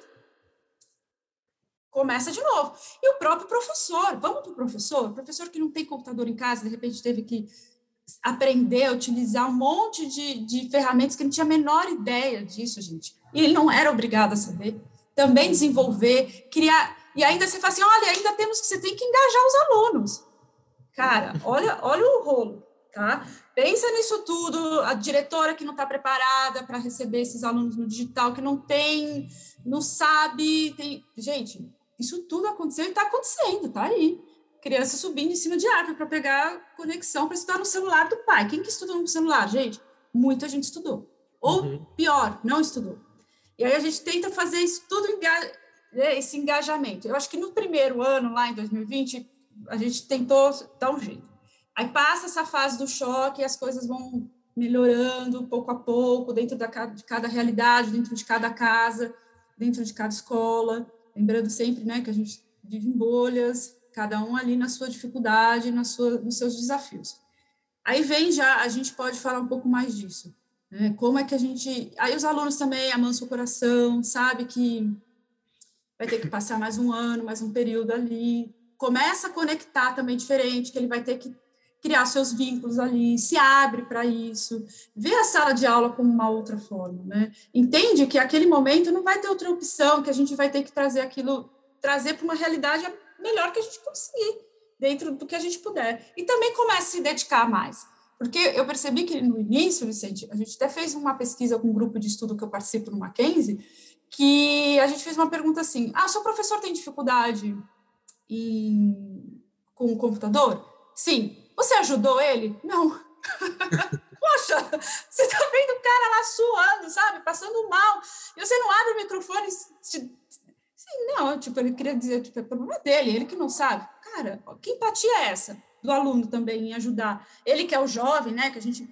começa de novo. E o próprio professor, vamos para o professor, professor que não tem computador em casa, de repente teve que aprender a utilizar um monte de, de ferramentas que não tinha a menor ideia disso, gente. E ele não era obrigado a saber. Também desenvolver, criar. E ainda você fala assim: olha, ainda temos que você tem que engajar os alunos. Cara, olha, olha o rolo, tá? Pensa nisso tudo, a diretora que não está preparada para receber esses alunos no digital, que não tem, não sabe, tem... Gente, isso tudo aconteceu e está acontecendo, tá aí. Criança subindo em cima de árvore para pegar conexão para estudar no celular do pai. Quem que estudou no celular, gente? Muita gente estudou. Ou, uhum. pior, não estudou. E aí a gente tenta fazer isso tudo, né, esse engajamento. Eu acho que no primeiro ano, lá em 2020, a gente tentou dar um jeito. Aí passa essa fase do choque e as coisas vão melhorando pouco a pouco, dentro da, de cada realidade, dentro de cada casa, dentro de cada escola. Lembrando sempre né, que a gente vive em bolhas, cada um ali na sua dificuldade, na sua, nos seus desafios. Aí vem já, a gente pode falar um pouco mais disso. Né? Como é que a gente. Aí os alunos também amansam o coração, sabe que vai ter que passar mais um ano, mais um período ali, começa a conectar também diferente, que ele vai ter que criar seus vínculos ali, se abre para isso, vê a sala de aula como uma outra forma, né? Entende que aquele momento não vai ter outra opção, que a gente vai ter que trazer aquilo, trazer para uma realidade melhor que a gente conseguir, dentro do que a gente puder. E também começa a se dedicar mais. Porque eu percebi que no início, Vicente, a gente até fez uma pesquisa com um grupo de estudo que eu participo no Mackenzie, que a gente fez uma pergunta assim: ah, seu professor tem dificuldade com o computador? Sim. Você ajudou ele? Não. Poxa, você tá vendo o cara lá suando, sabe? Passando mal. E você não abre o microfone. Sim, não, tipo, ele queria dizer, tipo, é problema dele, ele que não sabe. Cara, que empatia é essa do aluno também em ajudar? Ele que é o jovem, né? Que a gente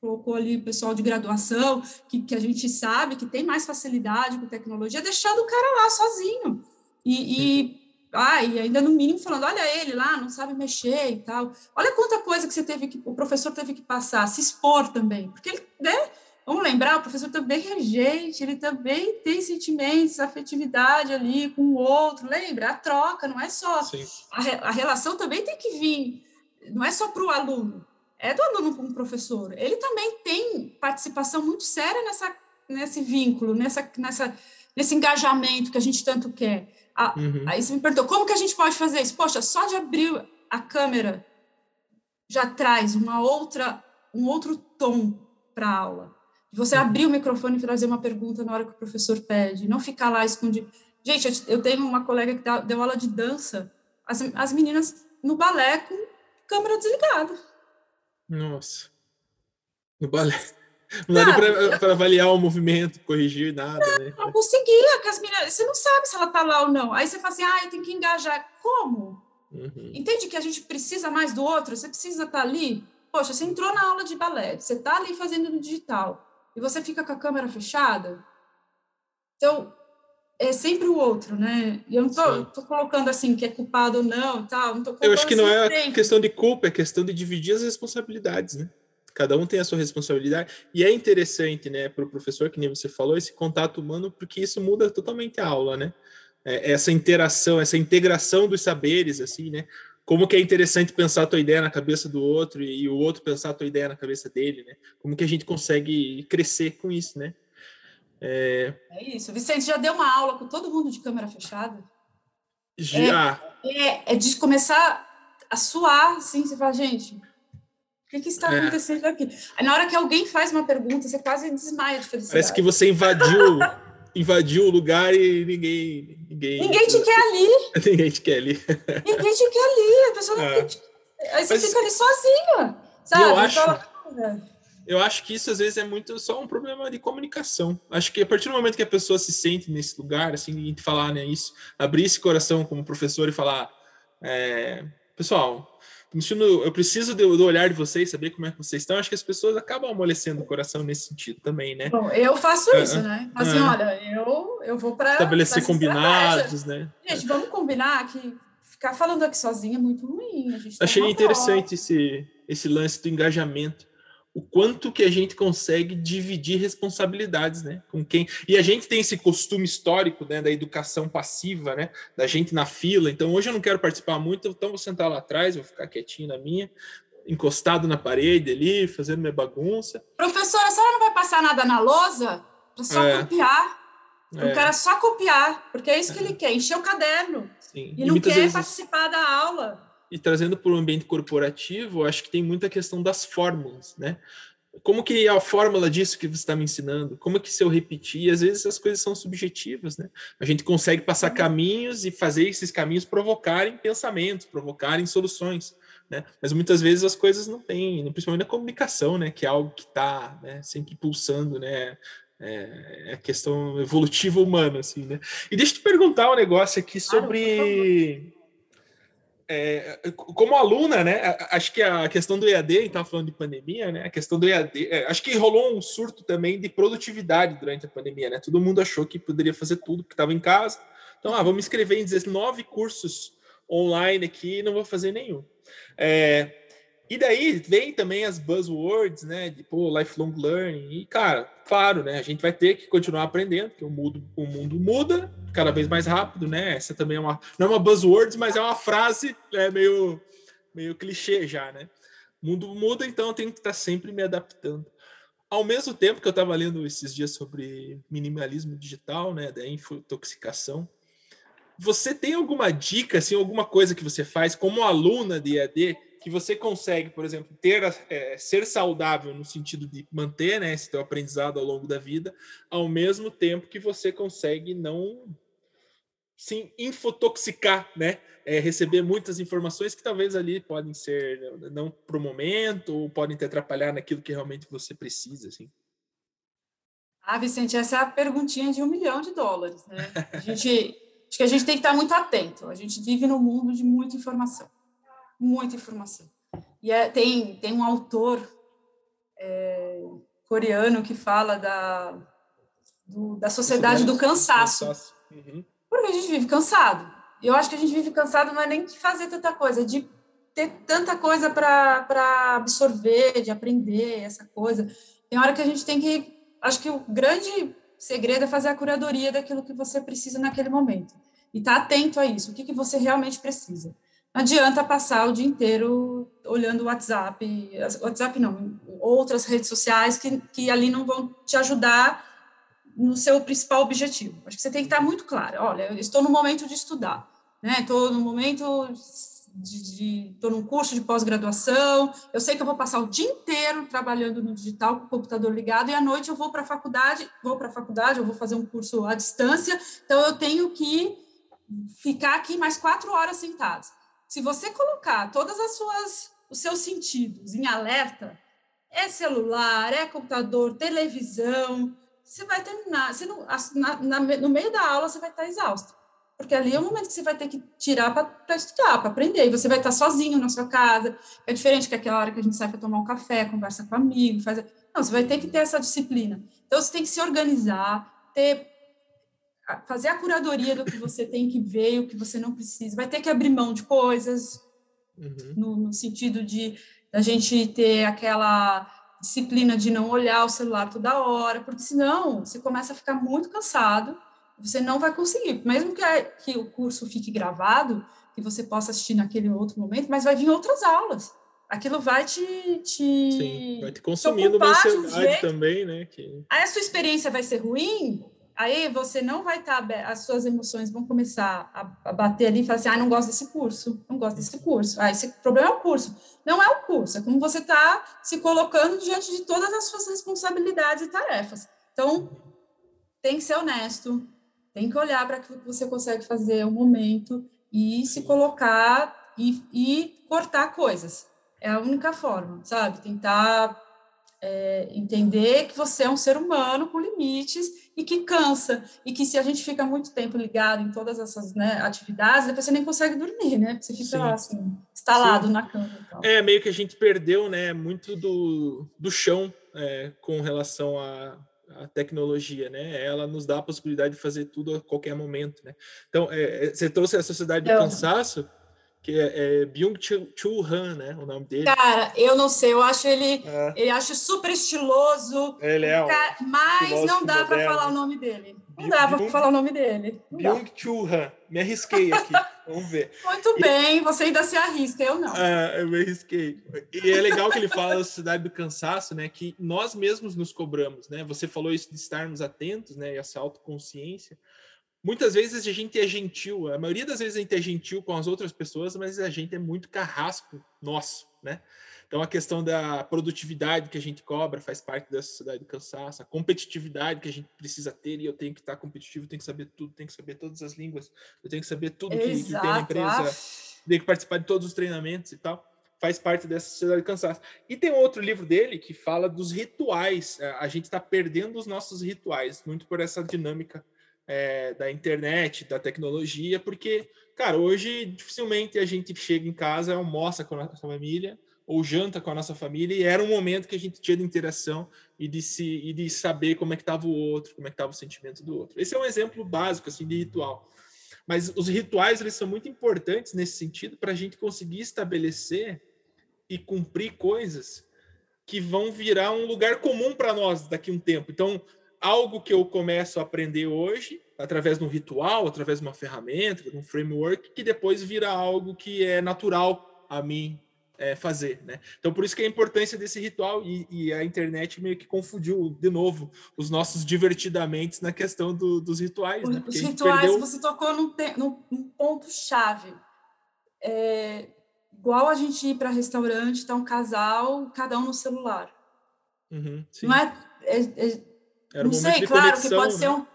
colocou ali pessoal de graduação, que, que a gente sabe que tem mais facilidade com tecnologia, deixando o cara lá sozinho. E, e, ah, e ainda no mínimo falando, olha ele lá, não sabe mexer e tal. Olha quanta coisa que você teve que, o professor teve que passar, se expor também. Porque ele, né? Vamos lembrar, o professor também é gente, ele também tem sentimentos, afetividade ali com o outro, lembra? A troca, não é só. A, a relação também tem que vir, não é só para o aluno, é do aluno com o professor. Ele também tem participação muito séria nessa, nesse vínculo, nessa, nessa, nesse engajamento que a gente tanto quer. Uhum. Aí você me perguntou, como que a gente pode fazer isso? Poxa, só de abrir a câmera já traz uma outra, um outro tom para a aula. Você uhum. abrir o microfone e trazer uma pergunta na hora que o professor pede, não ficar lá escondido. Gente, eu tenho uma colega que deu aula de dança, as, as meninas no balé com câmera desligada. Nossa. No balé. Não dá para avaliar o movimento, corrigir nada, não, né? Não conseguia, que as meninas, você não sabe se ela está lá ou não. Aí você fala assim, ah, eu tenho que engajar. Como? Uhum. Entende que a gente precisa mais do outro? Você precisa estar tá ali. Poxa, você entrou na aula de balé, você está ali fazendo no digital, e você fica com a câmera fechada. Então, é sempre o outro, né? E eu não tô, tô, colocando assim que é culpado ou não, tal. Não eu acho que não é sempre. questão de culpa, é questão de dividir as responsabilidades, né? Cada um tem a sua responsabilidade e é interessante, né, para o professor que nem você falou esse contato humano, porque isso muda totalmente a aula, né? É, essa interação, essa integração dos saberes, assim, né? Como que é interessante pensar a tua ideia na cabeça do outro e, e o outro pensar a tua ideia na cabeça dele, né? Como que a gente consegue crescer com isso, né? É... é isso. Vicente já deu uma aula com todo mundo de câmera fechada? Já. É, é, é de começar a suar, assim, você fala, gente, o que, que está é. acontecendo aqui? Aí, na hora que alguém faz uma pergunta, você quase desmaia de felicidade. Parece que você invadiu, invadiu o lugar e ninguém. Ninguém, ninguém te quer ali. ninguém te quer ali. ninguém te quer ali. A pessoa não é. te... Aí você Mas... fica ali sozinha. Sabe? Eu acho. Então, eu acho que isso às vezes é muito só um problema de comunicação. Acho que a partir do momento que a pessoa se sente nesse lugar, assim, e falar né, isso, abrir esse coração como professor e falar, é, pessoal, eu preciso do, do, olhar de vocês, saber como é que vocês estão. Acho que as pessoas acabam amolecendo o coração nesse sentido também, né? Bom, eu faço isso, uh, né? Assim, uh, olha, eu, eu vou para estabelecer combinados, né? Gente, vamos combinar que ficar falando aqui sozinha é muito ruim. Achei interessante esse, esse lance do engajamento o quanto que a gente consegue dividir responsabilidades, né? Com quem e a gente tem esse costume histórico, né, da educação passiva, né, da gente na fila. Então hoje eu não quero participar muito, então vou sentar lá atrás, vou ficar quietinho na minha, encostado na parede ali, fazendo minha bagunça. Professora, a senhora não vai passar nada na lousa para só é. copiar? É. O cara só copiar, porque é isso que é. ele quer, encher o caderno. Sim. E, e não quer vezes... participar da aula e trazendo para o ambiente corporativo, acho que tem muita questão das fórmulas, né? Como que é a fórmula disso que você está me ensinando? Como que se eu repetir? Às vezes as coisas são subjetivas, né? A gente consegue passar caminhos e fazer esses caminhos provocarem pensamentos, provocarem soluções, né? Mas muitas vezes as coisas não têm, principalmente na comunicação, né? Que é algo que está né, sempre pulsando, né? É, é a questão evolutiva humana, assim, né? E deixa eu te perguntar um negócio aqui sobre é, como aluna, né? Acho que a questão do EAD, estava falando de pandemia, né? A questão do EAD, é, acho que rolou um surto também de produtividade durante a pandemia, né? Todo mundo achou que poderia fazer tudo, que estava em casa. Então, ah, vamos escrever em 19 cursos online aqui e não vou fazer nenhum. É, e daí vem também as buzzwords, né? De pô, lifelong learning. E, cara, claro, né? A gente vai ter que continuar aprendendo, porque o mundo, o mundo muda cada vez mais rápido, né? Essa também é uma. Não é uma buzzwords, mas é uma frase né, meio, meio clichê já, né? O mundo muda, então eu tenho que estar sempre me adaptando. Ao mesmo tempo que eu estava lendo esses dias sobre minimalismo digital, né? Da infotoxicação. Você tem alguma dica, assim, alguma coisa que você faz como aluna de EAD que você consegue, por exemplo, ter é, ser saudável no sentido de manter né, esse teu aprendizado ao longo da vida, ao mesmo tempo que você consegue não se infotoxicar, né? É, receber muitas informações que talvez ali podem ser não para o momento ou podem te atrapalhar naquilo que realmente você precisa, assim. Ah, Vicente, essa é a perguntinha de um milhão de dólares, né? A gente, acho que a gente tem que estar muito atento. A gente vive num mundo de muita informação muita informação. E é, tem, tem um autor é, coreano que fala da, do, da sociedade do cansaço. Uhum. Porque a gente vive cansado. Eu acho que a gente vive cansado não é nem de fazer tanta coisa, de ter tanta coisa para absorver, de aprender essa coisa. Tem hora que a gente tem que. Acho que o grande segredo é fazer a curadoria daquilo que você precisa naquele momento. E estar tá atento a isso, o que, que você realmente precisa. Não adianta passar o dia inteiro olhando o WhatsApp, WhatsApp não, outras redes sociais que, que ali não vão te ajudar no seu principal objetivo. Acho que você tem que estar muito claro. Olha, eu estou no momento de estudar, né? Estou no momento de, estou num curso de pós-graduação. Eu sei que eu vou passar o dia inteiro trabalhando no digital com o computador ligado e à noite eu vou para a faculdade, vou para a faculdade, eu vou fazer um curso à distância. Então eu tenho que ficar aqui mais quatro horas sentados. Se você colocar todas as suas os seus sentidos em alerta, é celular, é computador, televisão, você vai terminar, você não, na, na, no meio da aula você vai estar exausto. Porque ali é o momento que você vai ter que tirar para estudar, para aprender. E você vai estar sozinho na sua casa. É diferente que aquela hora que a gente sai para tomar um café, conversa com amigo, faz. Não, você vai ter que ter essa disciplina. Então você tem que se organizar, ter fazer a curadoria do que você tem que ver e o que você não precisa. Vai ter que abrir mão de coisas, uhum. no, no, sentido de a gente ter aquela disciplina de não olhar o celular toda hora, porque senão você começa a ficar muito cansado, você não vai conseguir. Mesmo que, a, que o curso fique gravado, que você possa assistir naquele outro momento, mas vai vir outras aulas. Aquilo vai te. te Sim, vai te consumindo uma ansiedade também, né? Que... Aí a sua experiência vai ser ruim, Aí você não vai estar, tá as suas emoções vão começar a, a bater ali e falar assim, ah, não gosto desse curso, não gosto desse curso. Ah, esse problema é o curso. Não é o curso, é como você está se colocando diante de todas as suas responsabilidades e tarefas. Então, tem que ser honesto, tem que olhar para aquilo que você consegue fazer no momento e se colocar e, e cortar coisas. É a única forma, sabe? Tentar é, entender que você é um ser humano com limites e que cansa, e que se a gente fica muito tempo ligado em todas essas né, atividades, depois você nem consegue dormir, né? Você fica Sim. lá, assim, instalado Sim. na cama. É, meio que a gente perdeu, né, muito do, do chão é, com relação à, à tecnologia, né? Ela nos dá a possibilidade de fazer tudo a qualquer momento, né? Então, é, é você trouxe a sociedade do cansaço, que é, é Byung-Chul Han, né? O nome dele. Cara, eu não sei, eu acho ele, é. ele acho super estiloso. Ele é um mas não dá para falar o nome dele. Não dá para falar o nome dele. Byung-Chul Han. Me arrisquei aqui. Vamos ver. Muito e... bem, você ainda se arrisca, eu não. É, eu me arrisquei. E é legal que ele fala da sociedade do cansaço, né? Que nós mesmos nos cobramos, né? Você falou isso de estarmos atentos, né? E essa autoconsciência muitas vezes a gente é gentil, a maioria das vezes a gente é gentil com as outras pessoas, mas a gente é muito carrasco nosso, né? Então a questão da produtividade que a gente cobra faz parte da sociedade do cansaço, a competitividade que a gente precisa ter, e eu tenho que estar competitivo, tenho que saber tudo, tenho que saber todas as línguas, eu tenho que saber tudo que, que, tem na empresa, tenho que participar de todos os treinamentos e tal. Faz parte dessa sociedade do cansaço. E tem outro livro dele que fala dos rituais. A gente está perdendo os nossos rituais, muito por essa dinâmica é, da internet, da tecnologia, porque, cara, hoje dificilmente a gente chega em casa, almoça com a nossa família ou janta com a nossa família e era um momento que a gente tinha de interação e de se e de saber como é que estava o outro, como é que estava o sentimento do outro. Esse é um exemplo básico assim de ritual. Mas os rituais eles são muito importantes nesse sentido para a gente conseguir estabelecer e cumprir coisas que vão virar um lugar comum para nós daqui a um tempo. Então, algo que eu começo a aprender hoje, através de um ritual, através de uma ferramenta, de um framework, que depois vira algo que é natural a mim é, fazer, né? Então, por isso que a importância desse ritual e, e, a internet meio que confundiu de novo os nossos divertidamente na questão do, dos rituais, né? Os rituais, perdeu... você tocou num, num, num ponto-chave. É, igual a gente ir para restaurante, tá um casal, cada um no celular. Uhum, não é, é, é não sei, claro conexão, que pode né? ser um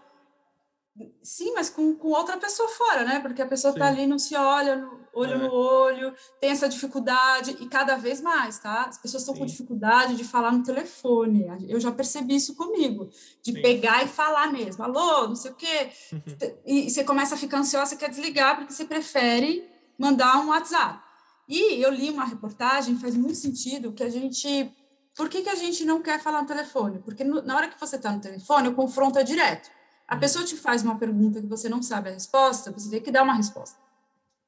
Sim, mas com, com outra pessoa fora, né? Porque a pessoa está ali, não se olha, no, olho é. no olho, tem essa dificuldade, e cada vez mais, tá? As pessoas estão com dificuldade de falar no telefone. Eu já percebi isso comigo, de Sim. pegar e falar mesmo, alô, não sei o quê. Uhum. E você começa a ficar ansiosa, quer desligar, porque você prefere mandar um WhatsApp. E eu li uma reportagem, faz muito sentido, que a gente. Por que, que a gente não quer falar no telefone? Porque no, na hora que você está no telefone, o confronto é direto. A pessoa te faz uma pergunta que você não sabe a resposta, você tem que dar uma resposta.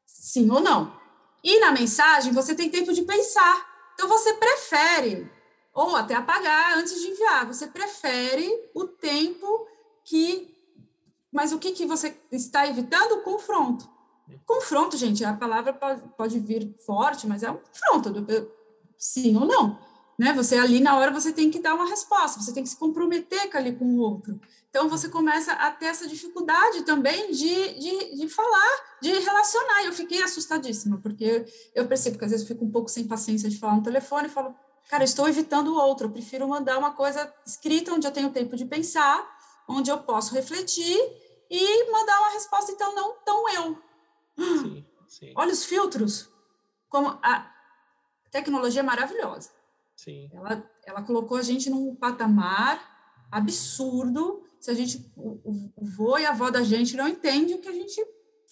Sim ou não. E na mensagem, você tem tempo de pensar. Então, você prefere, ou até apagar antes de enviar, você prefere o tempo que. Mas o que, que você está evitando? O confronto. Confronto, gente, a palavra pode, pode vir forte, mas é um confronto, sim ou não né? Você ali na hora você tem que dar uma resposta, você tem que se comprometer ali com o outro. Então você começa a ter essa dificuldade também de, de, de falar, de relacionar. Eu fiquei assustadíssima, porque eu percebo que às vezes eu fico um pouco sem paciência de falar no telefone e falo, cara, estou evitando o outro, eu prefiro mandar uma coisa escrita onde eu tenho tempo de pensar, onde eu posso refletir e mandar uma resposta, então não tão eu. Sim, sim. Olha os filtros, como a tecnologia é maravilhosa Sim. Ela, ela colocou a gente num patamar absurdo. Se a gente, o, o vô e a avó da gente não entende o que a gente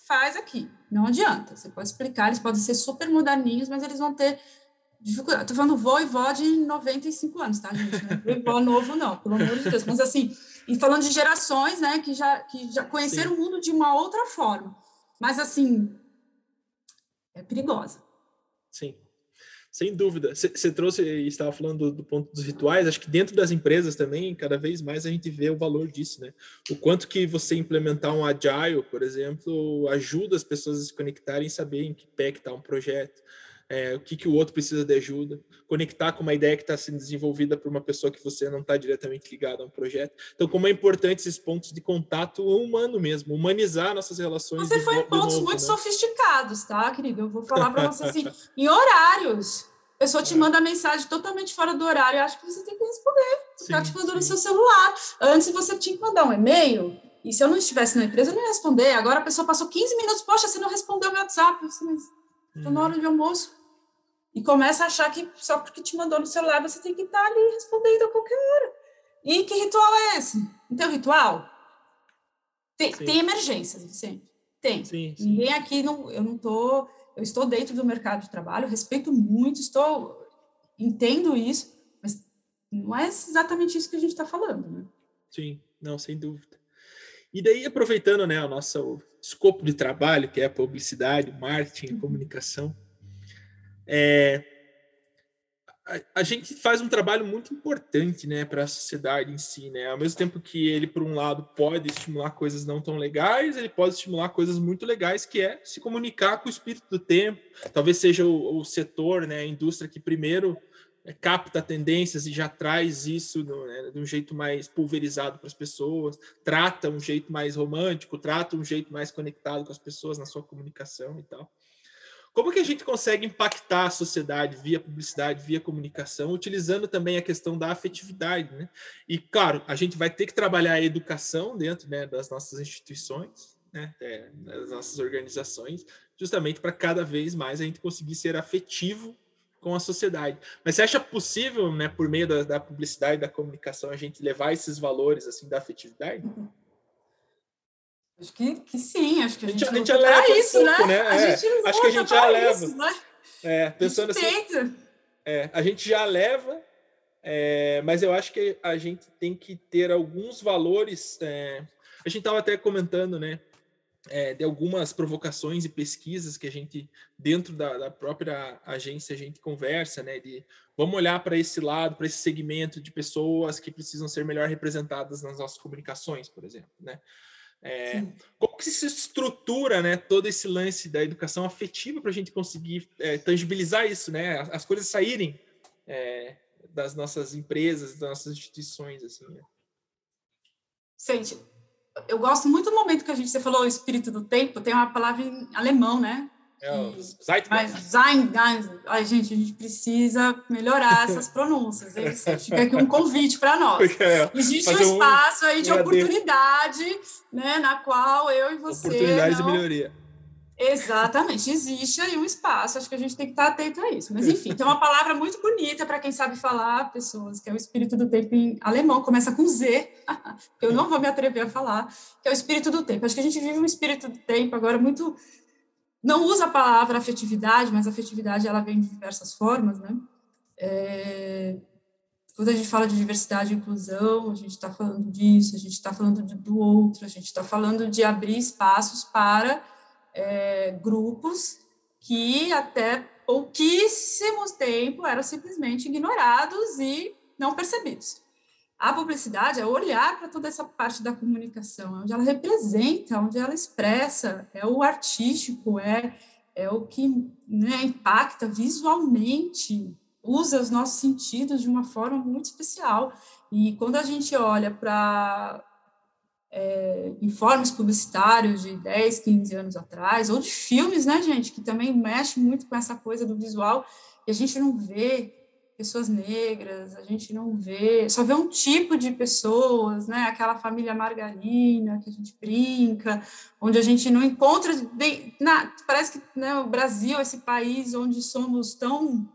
faz aqui. Não adianta. Você pode explicar, eles podem ser super moderninhos, mas eles vão ter dificuldade. Estou falando vô e vó de 95 anos, tá, gente? Não é vó novo, não, pelo amor de Deus. Mas assim, e falando de gerações, né, que já, que já conheceram Sim. o mundo de uma outra forma. Mas assim, é perigosa. Sim. Sem dúvida. Você trouxe e estava falando do, do, ponto dos rituais. Acho que dentro das empresas também, cada vez mais a gente vê o valor disso, né? O quanto que você implementar um agile, por exemplo, ajuda as pessoas a se conectarem e saber em que pé que está um projeto, é, o que, que o outro precisa de ajuda, conectar com uma ideia que está sendo desenvolvida por uma pessoa que você não está diretamente ligado a um projeto. Então, como é importante esses pontos de contato humano mesmo, humanizar nossas relações. Você foi em pontos novo, muito né? sofisticados, tá, querido? Eu vou falar para você assim, em horários. A pessoa te é. manda mensagem totalmente fora do horário, eu acho que você tem que responder. Você está te mandando no seu celular. Antes você tinha que mandar um e-mail, e se eu não estivesse na empresa, eu não ia responder. Agora a pessoa passou 15 minutos, poxa, você não respondeu o meu WhatsApp. Eu disse, mas estou na hora de almoço e começa a achar que só porque te mandou no celular você tem que estar ali respondendo a qualquer hora. E que ritual é esse? Não tem ritual? Tem, tem emergências, Vicente. Tem. Sim, sim. Ninguém aqui, não, eu não estou... Eu estou dentro do mercado de trabalho, respeito muito, estou... Entendo isso, mas não é exatamente isso que a gente está falando, né? Sim, não, sem dúvida. E daí, aproveitando né, o nosso escopo de trabalho, que é a publicidade, marketing, uhum. comunicação, é, a, a, gente faz um trabalho muito importante né, para a sociedade em si. Né? Ao mesmo tempo que ele, por um lado, pode estimular coisas não tão legais, ele pode estimular coisas muito legais, que é se comunicar com o espírito do tempo. Talvez seja o, o setor, né, a indústria que primeiro é, capta tendências e já traz isso no, né, de um jeito mais pulverizado para as pessoas, trata um jeito mais romântico, trata um jeito mais conectado com as pessoas na sua comunicação e tal. Como que a gente consegue impactar a sociedade via publicidade, via comunicação, utilizando também a questão da afetividade, né? E claro, a gente vai ter que trabalhar a educação dentro né, das nossas instituições, né, é, das nossas organizações, justamente para cada vez mais a gente conseguir ser afetivo com a sociedade. Mas você acha possível, né, por meio da, da publicidade, da comunicação, a gente levar esses valores assim da afetividade? Uhum. Acho que, que sim, acho que a gente, a gente, a gente leva isso, um pouco, né? né? É, acho que a gente já leva. Isso, né? É, pensando assim. É, a gente já leva, é, mas eu acho que a gente tem que ter alguns valores. É, a gente estava até comentando, né? É, de algumas provocações e pesquisas que a gente, dentro da, da, própria agência, a gente conversa, né? De vamos olhar para esse lado, para esse segmento de pessoas que precisam ser melhor representadas nas nossas comunicações, por exemplo, né? É, como que se estrutura né, todo esse lance da educação afetiva para a gente conseguir é, tangibilizar isso, né, as coisas saírem é, das nossas empresas, das nossas instituições? Assim, né? Sente, eu gosto muito do momento que a gente você falou o espírito do tempo, tem uma palavra em alemão, né? É que, mas Zeitgeist. Ai, gente, a gente precisa melhorar essas pronúncias. É fica aqui um convite para nós. É, Existe um espaço aí de oportunidade, né, na qual eu e você. Oportunidades não... de melhoria. Exatamente, existe aí um espaço, acho que a gente tem que estar atento a isso. Mas, enfim, tem uma palavra muito bonita para quem sabe falar, pessoas, que é o espírito do tempo em alemão, começa com Z, eu não vou me atrever a falar, que é o espírito do tempo. Acho que a gente vive um espírito do tempo agora muito. Não usa a palavra afetividade, mas afetividade ela vem de diversas formas, né? É... Quando a gente fala de diversidade e inclusão, a gente está falando disso, a gente está falando de, do outro, a gente está falando de abrir espaços para é, grupos que até pouquíssimo tempo eram simplesmente ignorados e não percebidos. A publicidade é olhar para toda essa parte da comunicação, onde ela representa, onde ela expressa, é o artístico, é, é o que né, impacta visualmente, usa os nossos sentidos de uma forma muito especial. E quando a gente olha para é, informes publicitários de 10, 15 anos atrás, ou de filmes, né, gente, que também mexe muito com essa coisa do visual, e a gente não vê pessoas negras, a gente não vê, só vê um tipo de pessoas, né, aquela família margarina que a gente brinca, onde a gente não encontra, bem, na, parece que né, o Brasil, esse país onde somos tão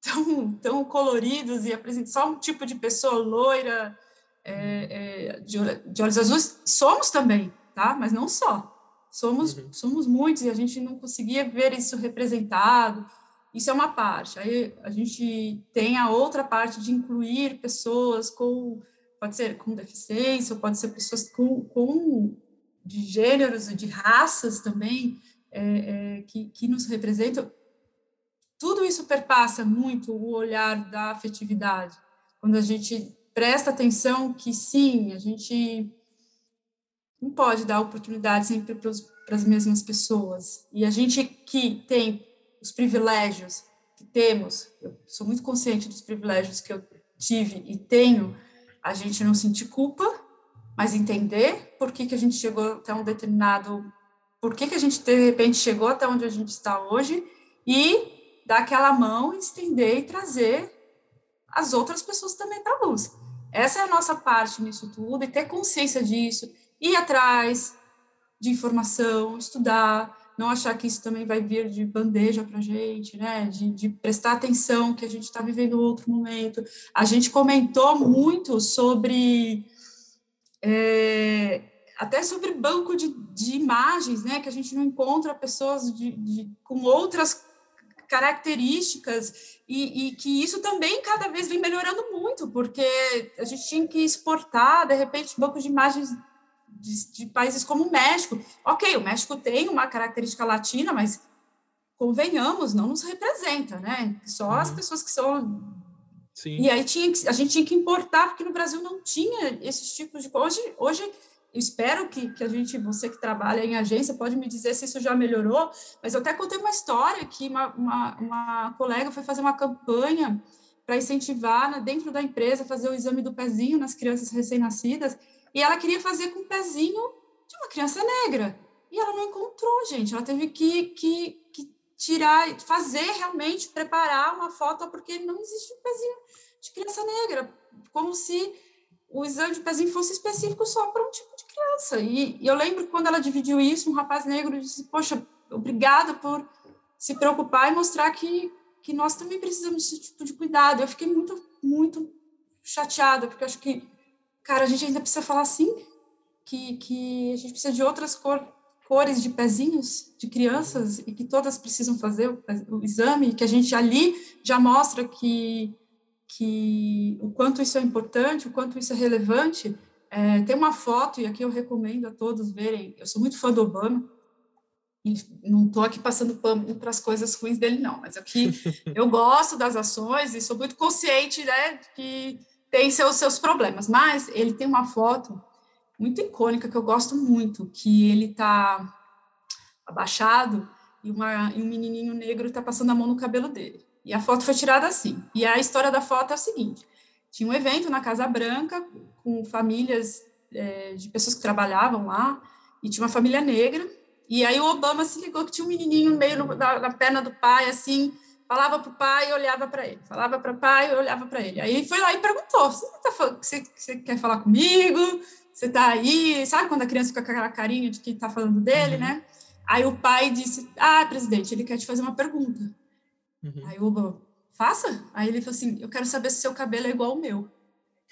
tão, tão coloridos e apresenta só um tipo de pessoa loira, é, é, de, de, olhos azuis, somos também, tá? Mas não só. Somos, uhum. somos muitos e a gente não conseguia ver isso representado. Isso é uma parte. Aí a gente tem a outra parte de incluir pessoas com, pode ser com deficiência, ou pode ser pessoas com, com de gêneros de raças também, é, é, que, que nos representam. Tudo isso perpassa muito o olhar da afetividade. Quando a gente presta atenção que sim, a gente não pode dar oportunidade sempre para as mesmas pessoas. E a gente que tem os privilégios que temos, eu sou muito consciente dos privilégios que eu tive e tenho, a gente não sentir culpa, mas entender por que, que a gente chegou até um determinado, por que, que a gente de repente chegou até onde a gente está hoje e dar aquela mão, estender e trazer as outras pessoas também para a luz. Essa é a nossa parte nisso tudo, e ter consciência disso, ir atrás de informação, estudar, não achar que isso também vai vir de bandeja para a gente, né? De, de, prestar atenção que a gente está vivendo outro momento. A gente comentou muito sobre. É, até sobre banco de, de, imagens, né? Que a gente não encontra pessoas de, de com outras características e, e, que isso também cada vez vem melhorando muito, porque a gente tinha que exportar, de repente, bancos de imagens de, de, países como o México. Ok, o México tem uma característica latina, mas convenhamos, não nos representa, né? Só uhum. as pessoas que são. Sim. E aí tinha que, a gente tinha que importar, porque no Brasil não tinha esses tipos de coisa. Hoje, hoje espero que, que a gente, você que trabalha em agência, pode me dizer se isso já melhorou, mas eu até contei uma história que uma, uma, uma colega foi fazer uma campanha para incentivar né, dentro da empresa fazer o exame do pezinho nas crianças recém-nascidas, e ela queria fazer com o pezinho de uma criança negra. E ela não encontrou, gente. Ela teve que, que, que tirar, fazer realmente, preparar uma foto, porque não existe um pezinho de criança negra. Como se o exame de pezinho fosse específico só para um tipo de criança. E, e, eu lembro quando ela dividiu isso, um rapaz negro disse: Poxa, obrigada por se preocupar e mostrar que, que nós também precisamos desse tipo de cuidado. Eu fiquei muito, muito chateada, porque acho que, cara, a gente ainda precisa falar assim, que, que a gente precisa de outras cor, cores de pezinhos de crianças e que todas precisam fazer o, o exame, que a gente ali já mostra que que o quanto isso é importante, o quanto isso é relevante. É, tem uma foto, e aqui eu recomendo a todos verem, eu sou muito fã do Obama, não estou aqui passando pano para as coisas ruins dele, não, mas aqui eu gosto das ações e sou muito consciente né, que tem seus, seus problemas, mas ele tem uma foto muito icônica que eu gosto muito, que ele está abaixado e, uma, e um menininho negro está passando a mão no cabelo dele. E a foto foi tirada assim. E a história da foto é a seguinte: tinha um evento na Casa Branca com famílias é, de pessoas que trabalhavam lá, e tinha uma família negra, E aí o Obama se ligou que tinha um menininho no meio da, da perna do pai, assim, falava para o pai e olhava para ele, falava para o pai e olhava para ele. Aí ele foi lá e perguntou: você, tá, você, você quer falar comigo? Você está aí? Sabe quando a criança fica com aquela carinha de quem está falando dele, uhum. né? Aí o pai disse: Ah, presidente, ele quer te fazer uma pergunta. Uhum. Aí o Obama, faça. Aí ele falou assim: Eu quero saber se seu cabelo é igual ao meu.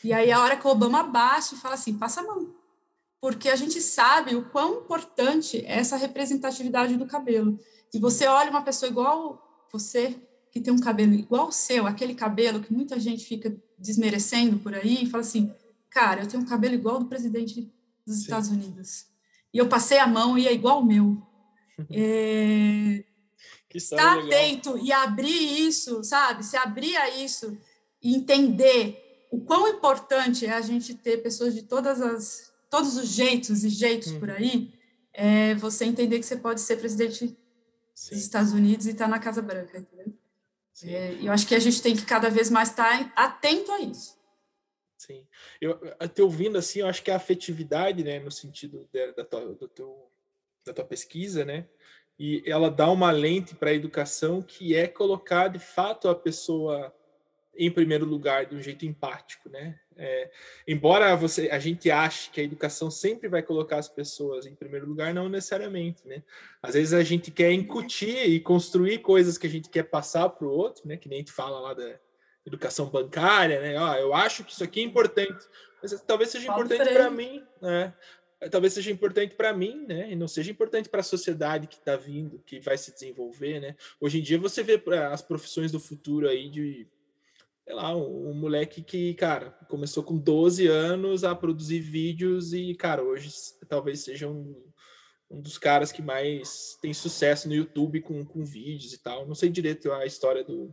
E aí a hora que o Obama baixa e fala assim: passa a mão porque a gente sabe o quão importante é essa representatividade do cabelo. E você olha uma pessoa igual você, que tem um cabelo igual ao seu, aquele cabelo que muita gente fica desmerecendo por aí, e fala assim: cara, eu tenho um cabelo igual ao do presidente dos Sim. Estados Unidos. E eu passei a mão e é igual ao meu. é... Estar atento e abrir isso, sabe? Se abrir a isso e entender o quão importante é a gente ter pessoas de todas as todos os jeitos e jeitos uhum. por aí, é você entender que você pode ser presidente Sim. dos Estados Unidos e estar tá na Casa Branca, entendeu? É, eu acho que a gente tem que cada vez mais estar tá atento a isso. Sim. Eu, te ouvindo assim, eu acho que a afetividade, né, no sentido da, da, tua, do teu, da tua pesquisa, né, e ela dá uma lente para a educação que é colocar de fato a pessoa em primeiro lugar de um jeito empático, né? É, embora você, a gente ache que a educação sempre vai colocar as pessoas em primeiro lugar, não necessariamente, né? Às vezes a gente quer incutir e construir coisas que a gente quer passar para o outro, né? Que nem a gente fala lá da educação bancária, né? Ah, eu acho que isso aqui é importante, mas talvez seja importante para mim, né? Talvez seja importante para mim, né? E não seja importante para a sociedade que está vindo, que vai se desenvolver, né? Hoje em dia você vê as profissões do futuro aí de sei lá, um, um, moleque que, cara, começou com 12 anos a produzir vídeos e, cara, hoje talvez seja um, um dos caras que mais tem sucesso no YouTube com, com vídeos e tal. Não sei direito a história do,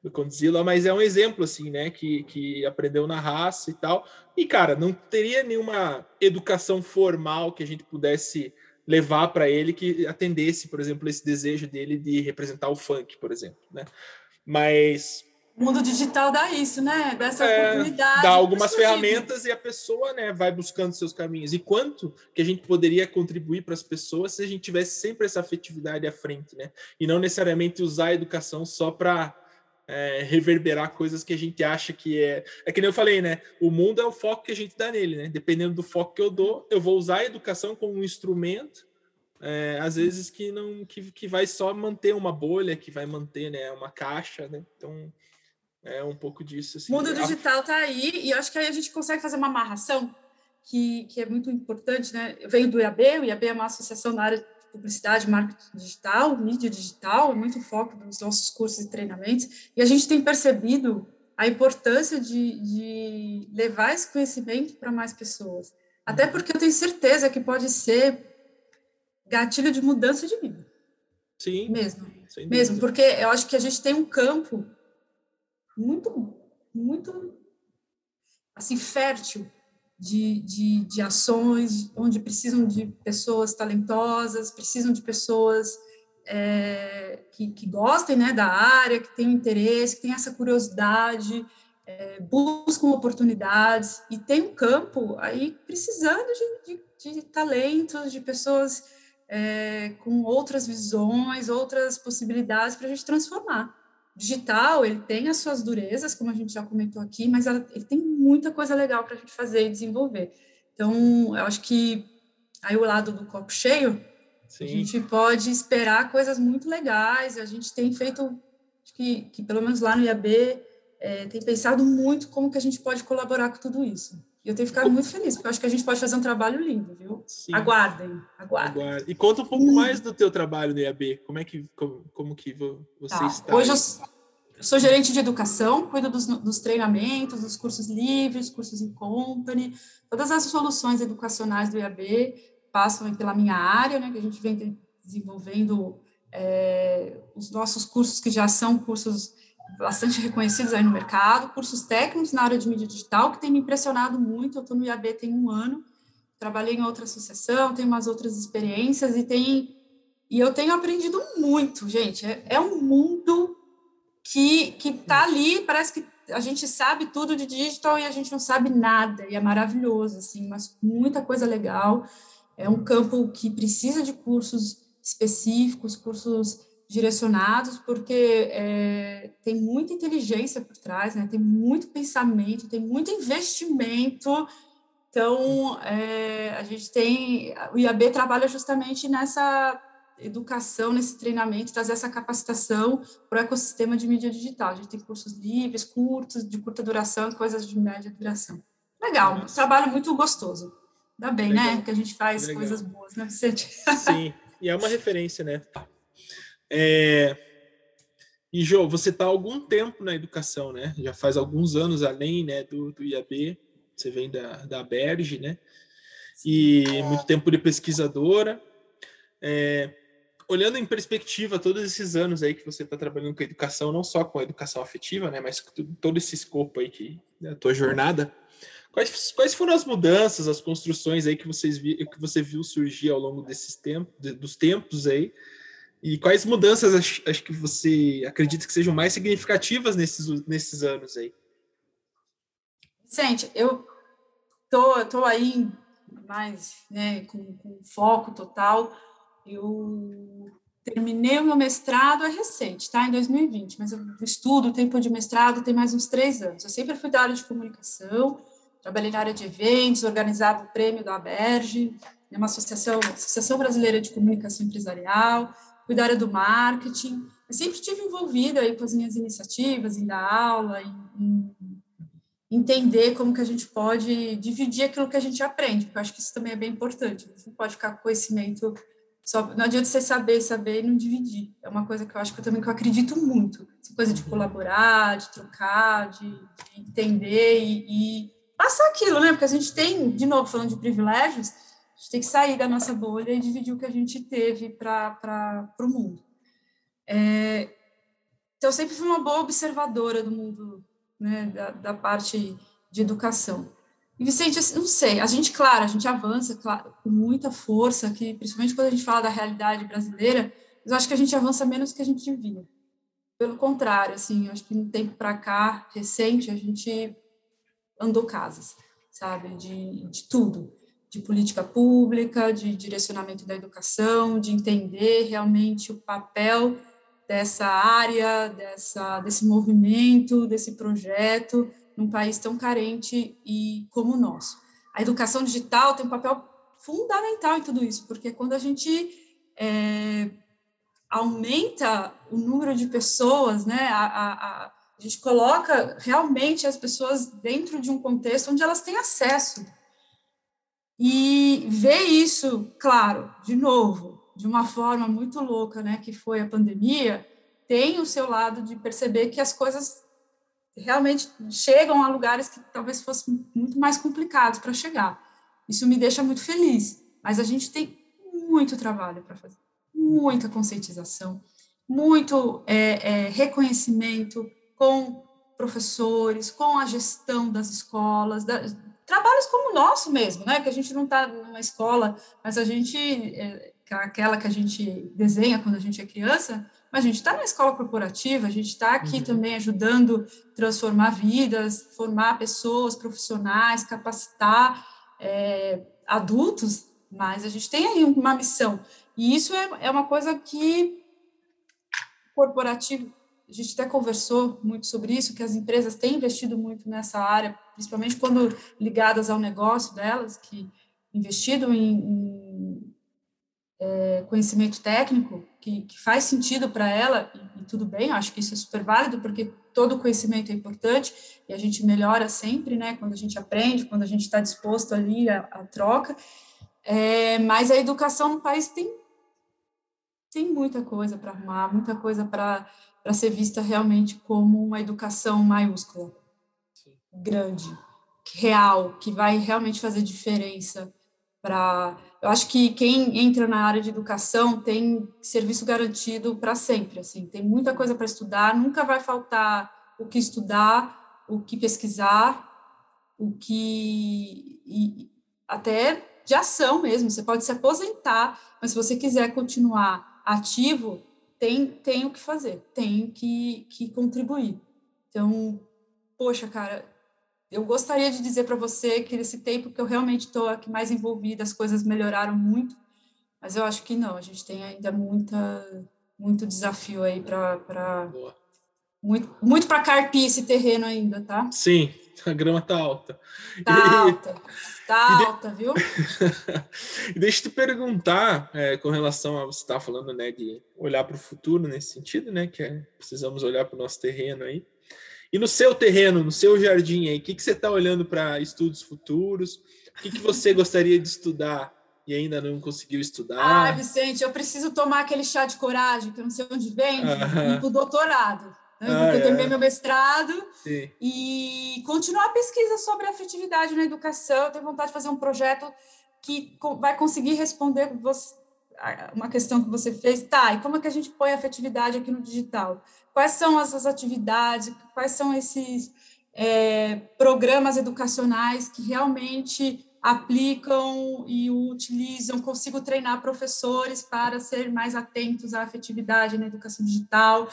do Condzilla, mas é um exemplo, assim, né, que, que aprendeu na raça e tal. E, cara, não teria nenhuma educação formal que a gente pudesse levar para ele que atendesse, por exemplo, esse desejo dele de representar o funk, por exemplo, né? Mas o mundo digital dá isso, né? Dá essa é, oportunidade. Dá algumas ferramentas e a pessoa né, vai buscando seus caminhos. E quanto que a gente poderia contribuir para as pessoas se a gente tivesse sempre essa afetividade à frente, né? E não necessariamente usar a educação só para é, reverberar coisas que a gente acha que é. É que nem eu falei, né? O mundo é o foco que a gente dá nele, né? Dependendo do foco que eu dou, eu vou usar a educação como um instrumento. É, às vezes que não que, que vai só manter uma bolha, que vai manter né, uma caixa, né? Então, é um pouco disso. Assim. Mundo digital está aí e acho que aí a gente consegue fazer uma amarração que, que é muito importante, né? Eu venho do IAB, o IAB é uma associação na área de publicidade, marketing digital, mídia digital, é muito foco nos nossos cursos e treinamentos, e a gente tem percebido a importância de, de levar esse conhecimento para mais pessoas. Até uhum. porque eu tenho certeza que pode ser gatilho de mudança de vida. Sim. Mesmo. Mesmo, porque eu acho que a gente tem um campo muito, muito assim, fértil de, de, de ações, onde precisam de pessoas talentosas, precisam de pessoas é, que, que gostem né, da área, que tenham interesse, que tenham essa curiosidade, é, buscam oportunidades, e tem um campo aí precisando de, de, de talentos, de pessoas é, com outras visões, outras possibilidades para a gente transformar digital, ele tem as suas durezas, como a gente já comentou aqui, mas ela, ele tem muita coisa legal para a gente fazer e desenvolver. Então, eu acho que aí o lado do copo cheio, Sim. a gente pode esperar coisas muito legais. A gente tem feito, que, que pelo menos lá no IAB, é, tem pensado muito como que a gente pode colaborar com tudo isso. E eu tenho ficado muito feliz, porque eu acho que a gente pode fazer um trabalho lindo, viu? Sim. Aguardem, aguardem. Aguarde. E conta um pouco mais do teu trabalho no IAB. Como é que, como, como que você tá. está? Hoje eu, eu, sou gerente de educação, cuido dos, dos treinamentos, dos cursos livres, cursos em company, todas as soluções educacionais do IAB passam pela minha área, né, que a gente vem desenvolvendo é, os nossos cursos que já são cursos bastante reconhecidos aí no mercado, cursos técnicos na área de mídia digital, que tem me impressionado muito. Eu estou no IAB tem um ano, trabalhei em outra associação, tenho umas outras experiências e tem e eu tenho aprendido muito, gente. É, é um mundo que que está ali, parece que a gente sabe tudo de digital e a gente não sabe nada, e é maravilhoso, assim, mas muita coisa legal. é um campo que precisa de cursos específicos, cursos direcionados, porque é, tem muita inteligência por trás, né? tem muito pensamento, tem muito investimento. Então, é, a gente tem. O IAB trabalha justamente nessa educação, nesse treinamento, trazer essa capacitação para o ecossistema de mídia digital. A gente tem cursos livres, curtos, de curta duração, coisas de média duração. Legal, um trabalho muito gostoso. Ainda bem, né, Legal. né? Que a gente faz Legal. coisas boas, né, Vicente? Sim, e é uma referência, né? É... E, Jô, você está há algum tempo na educação, né? Já faz alguns anos além né, do, do IAB, você vem da, da Berge, né? E muito tempo de pesquisadora. É, olhando em perspectiva todos esses anos aí que você está trabalhando com educação, não só com a educação afetiva, né, mas todo esse escopo aí que da tua jornada, quais, quais foram as mudanças, as construções aí que vocês vi, que você viu surgir ao longo desses tempos, dos tempos aí, e quais mudanças acho, acho que você acredita que sejam mais significativas nesses, nesses anos aí? Vicente, eu tô, tô aí mais né, com, com foco total eu terminei o meu mestrado é recente, tá? Em 2020, mas eu estudo o tempo de mestrado tem mais uns três anos. Eu sempre fui da área de comunicação, trabalhei na área de eventos, organizava o prêmio da Aberge, é uma associação, Associação Brasileira de Comunicação Empresarial, fui da área do marketing. Eu sempre estive envolvida aí com as minhas iniciativas, em dar aula, em, entender como que a gente pode dividir aquilo que a gente aprende, porque eu acho que isso também é bem importante. Você não pode ficar com conhecimento só, não adianta você saber, saber e não dividir. É uma coisa que eu acho que eu também que eu acredito muito. Essa coisa de colaborar, de trocar, de, de entender e, e, passar aquilo, né? Porque a gente tem, de novo, falando de privilégios, a gente tem que sair da nossa bolha e dividir o que a gente teve para o mundo. É, então, eu sempre fui uma boa observadora do mundo, né, da, da parte de educação. E, Vicente, não sei, a gente, claro, a gente avança claro, com muita força, que, principalmente quando a gente fala da realidade brasileira, mas eu acho que a gente avança menos do que a gente devia. Pelo contrário, assim, acho que no tempo para cá, recente, a gente andou casas, sabe, de, de tudo, de política pública, de direcionamento da educação, de entender realmente o papel dessa área, dessa, desse movimento, desse projeto, num país tão carente e como o nosso. A educação digital tem um papel fundamental em tudo isso, porque quando a gente é, aumenta o número de pessoas, né, a, a, a, gente coloca realmente as pessoas dentro de um contexto onde elas têm acesso. E ver isso, claro, de novo, de uma forma muito louca, né, que foi a pandemia, tem o seu lado de perceber que as coisas realmente chegam a lugares que talvez fossem muito mais complicados para chegar. Isso me deixa muito feliz, mas a gente tem muito trabalho para fazer, muita conscientização, muito é, é, reconhecimento com professores, com a gestão das escolas, da, trabalhos como o nosso mesmo, né? Que a gente não está numa escola, mas a gente, é, aquela que a gente desenha quando a gente é criança, mas a gente está na escola corporativa, a gente está aqui uhum. também ajudando a transformar vidas, formar pessoas profissionais, capacitar é, adultos, mas a gente tem aí uma missão. E isso é, é uma coisa que corporativo, a gente até conversou muito sobre isso, que as empresas têm investido muito nessa área, principalmente quando ligadas ao negócio delas, que investido em, em é, conhecimento técnico que, que faz sentido para ela, e, e, tudo bem, acho que isso é super válido, porque todo conhecimento é importante e a gente melhora sempre, né, quando a gente aprende, quando a gente está disposto ali à, à troca, é, mas a educação no país tem, tem muita coisa para arrumar, muita coisa para ser vista realmente como uma educação maiúscula, grande, real, que vai realmente fazer diferença para eu acho que quem entra na área de educação tem serviço garantido para sempre, assim, tem muita coisa para estudar, nunca vai faltar o que estudar, o que pesquisar, o que e até de ação mesmo, você pode se aposentar, mas se você quiser continuar ativo, tem, tem o que fazer, tem que, que contribuir. Então, poxa, cara, eu gostaria de dizer para você que nesse tempo que eu realmente estou aqui mais envolvida, as coisas melhoraram muito, mas eu acho que não, a gente tem ainda muita, muito desafio aí para. Muito, muito para carpir esse terreno ainda, tá? Sim, a grama tá alta. Tá e, alta, tá alta, viu? e deixa eu te perguntar, é, com relação a você estar tá falando, né, de olhar para o futuro nesse sentido, né, que é, precisamos olhar para o nosso terreno aí. E no seu terreno, no seu jardim aí, o que, que você está olhando para estudos futuros? O que, que você gostaria de estudar e ainda não conseguiu estudar? Ah, Vicente, eu preciso tomar aquele chá de coragem, que eu não sei onde vem, uh -huh. doutorado. Né? Ah, Porque eu terminei é. meu mestrado Sim. e continuar a pesquisa sobre afetividade na educação. Eu tenho vontade de fazer um projeto que vai conseguir responder você, uma questão que você fez. Tá, e como é que a gente põe a afetividade aqui no digital? quais são essas atividades, quais são esses é, programas educacionais que realmente aplicam e utilizam, consigo treinar professores para ser mais atentos à afetividade na educação digital.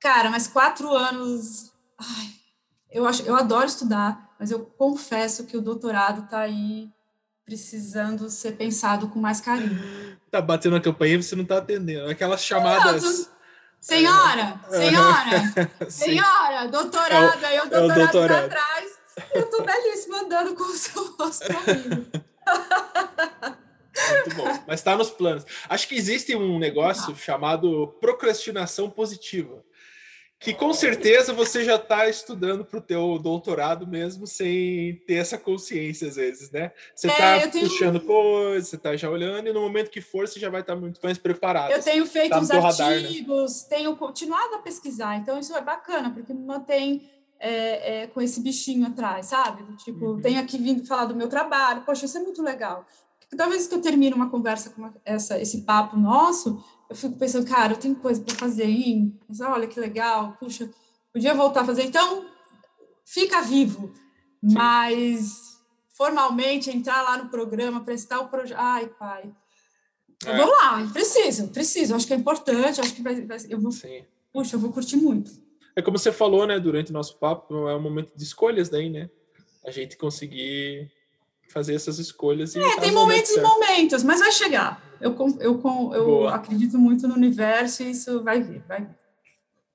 Cara, mas quatro anos, ai, eu acho, eu adoro estudar, mas eu confesso que o doutorado está aí precisando ser pensado com mais carinho. Tá batendo a campanha e você não está atendendo. Aquelas chamadas. Senhora, senhora, senhora, doutorado, aí o doutorado, é o doutorado. atrás, eu tô belíssima andando com o seu rosto Muito bom, mas está nos planos. Acho que existe um negócio chamado procrastinação positiva que com certeza você já está estudando para o teu doutorado mesmo sem ter essa consciência às vezes, né? Você está é, tenho... puxando coisas, você está já olhando e no momento que for você já vai estar tá muito mais preparado. Eu tenho feito tá uns artigos, radar, né? tenho continuado a pesquisar, então isso é bacana porque me mantém é, é, com esse bichinho atrás, sabe? Tipo, uhum. tenho aqui vindo falar do meu trabalho, poxa, isso é muito legal. Toda vez que eu termino uma conversa com essa, esse papo nosso, eu fico pensando, cara, eu tenho coisa para fazer aí, mas olha que legal, puxa, podia voltar a fazer. Então, fica vivo, Sim. mas formalmente entrar lá no programa, prestar o projeto. Ai, pai. É. Vamos lá, preciso, preciso. Acho que é importante, acho que vai, vai eu vou. Sim. Puxa, eu vou curtir muito. É como você falou, né, durante o nosso papo, é um momento de escolhas daí, né? A gente conseguir fazer essas escolhas. é, tem momentos e momentos, mas vai chegar. Eu, eu, eu acredito muito no universo e isso vai vir, vai vir.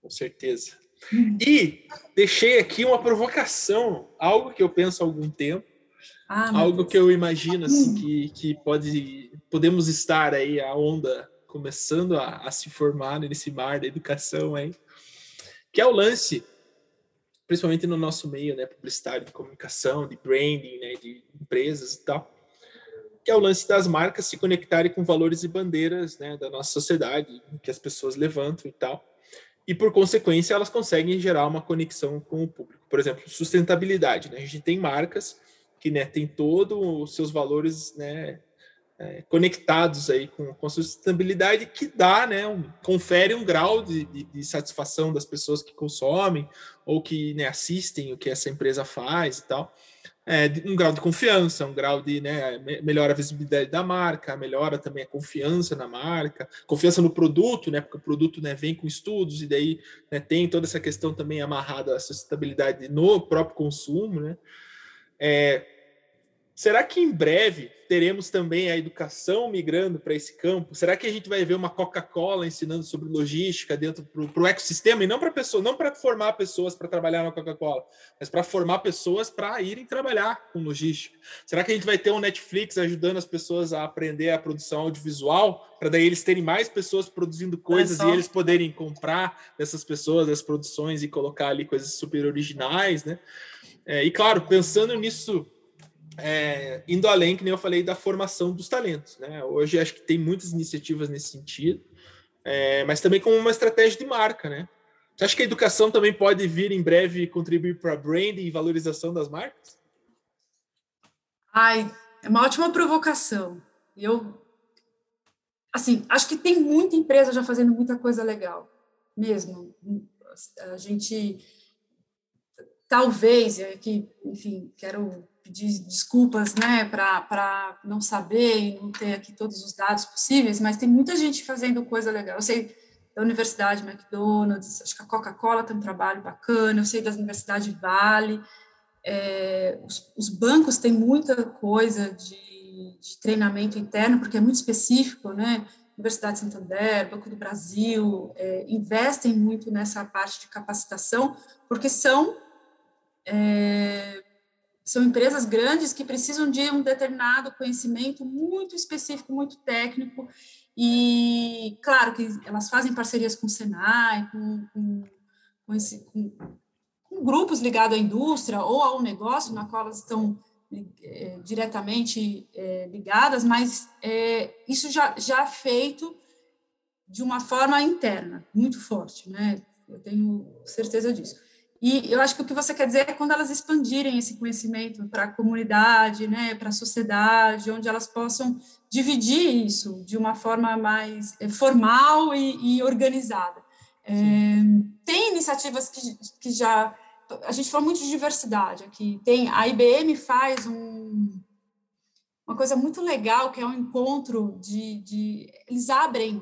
Com certeza. E deixei aqui uma provocação, algo que eu penso há algum tempo, ah, algo que eu imagino assim hum. que, que pode podemos estar aí a onda começando a, a se formar nesse mar da educação aí, que é o lance principalmente no nosso meio, né, publicitário, de comunicação, de branding, né, de empresas e tal, que é o lance das marcas se conectarem com valores e bandeiras, né, da nossa sociedade, que as pessoas levantam e tal, e por consequência elas conseguem gerar uma conexão com o público. Por exemplo, sustentabilidade, né, a gente tem marcas que, né, tem todos os seus valores, né, é, conectados aí com, com a sustentabilidade que dá, né, um, confere um grau de, de, de, satisfação das pessoas que consomem ou que né, assistem o que essa empresa faz e tal. É, um grau de confiança, um grau de né, melhora a visibilidade da marca, melhora também a confiança na marca, confiança no produto, né, porque o produto né, vem com estudos e daí né, tem toda essa questão também amarrada à sustentabilidade no próprio consumo, né. É, será que em breve teremos também a educação migrando para esse campo? Será que a gente vai ver uma Coca-Cola ensinando sobre logística dentro para o ecossistema e não para pessoas, não para formar pessoas para trabalhar na Coca-Cola, mas para formar pessoas para irem trabalhar com logística? Será que a gente vai ter um Netflix ajudando as pessoas a aprender a produção audiovisual para daí eles terem mais pessoas produzindo coisas é e eles poderem comprar dessas pessoas as produções e colocar ali coisas super originais, né? É, e claro, pensando nisso é, indo além, que nem eu falei, da formação dos talentos. Né? Hoje acho que tem muitas iniciativas nesse sentido, é, mas também como uma estratégia de marca. Né? Você acha que a educação também pode vir em breve contribuir para branding e valorização das marcas? Ai, é uma ótima provocação. Eu, assim, acho que tem muita empresa já fazendo muita coisa legal, mesmo. A gente, talvez, é que, enfim, quero pedir desculpas né, para não saber e não ter aqui todos os dados possíveis, mas tem muita gente fazendo coisa legal. Eu sei da Universidade McDonald's, acho que a Coca-Cola tem um trabalho bacana, eu sei da Universidade Vale, É, os, os, bancos têm muita coisa de, de, treinamento interno, porque é muito específico, né? Universidade de Santander, Banco do Brasil, é, investem muito nessa parte de capacitação, porque são é, são empresas grandes que precisam de um determinado conhecimento muito específico, muito técnico, e claro que elas fazem parcerias com o Senai, com, com, com, esse, com, com grupos ligados à indústria ou ao negócio, na qual elas estão é, diretamente é, ligadas, mas é, isso já, já é feito de uma forma interna, muito forte, né? Eu tenho certeza disso. E eu acho que o que você quer dizer é quando elas expandirem esse conhecimento para a comunidade, né, para a sociedade, onde elas possam dividir isso de uma forma mais eh, formal e, e organizada. É, tem iniciativas que, que já. A gente fala muito de diversidade aqui. Tem, a IBM faz um, uma coisa muito legal, que é um encontro de. de eles abrem,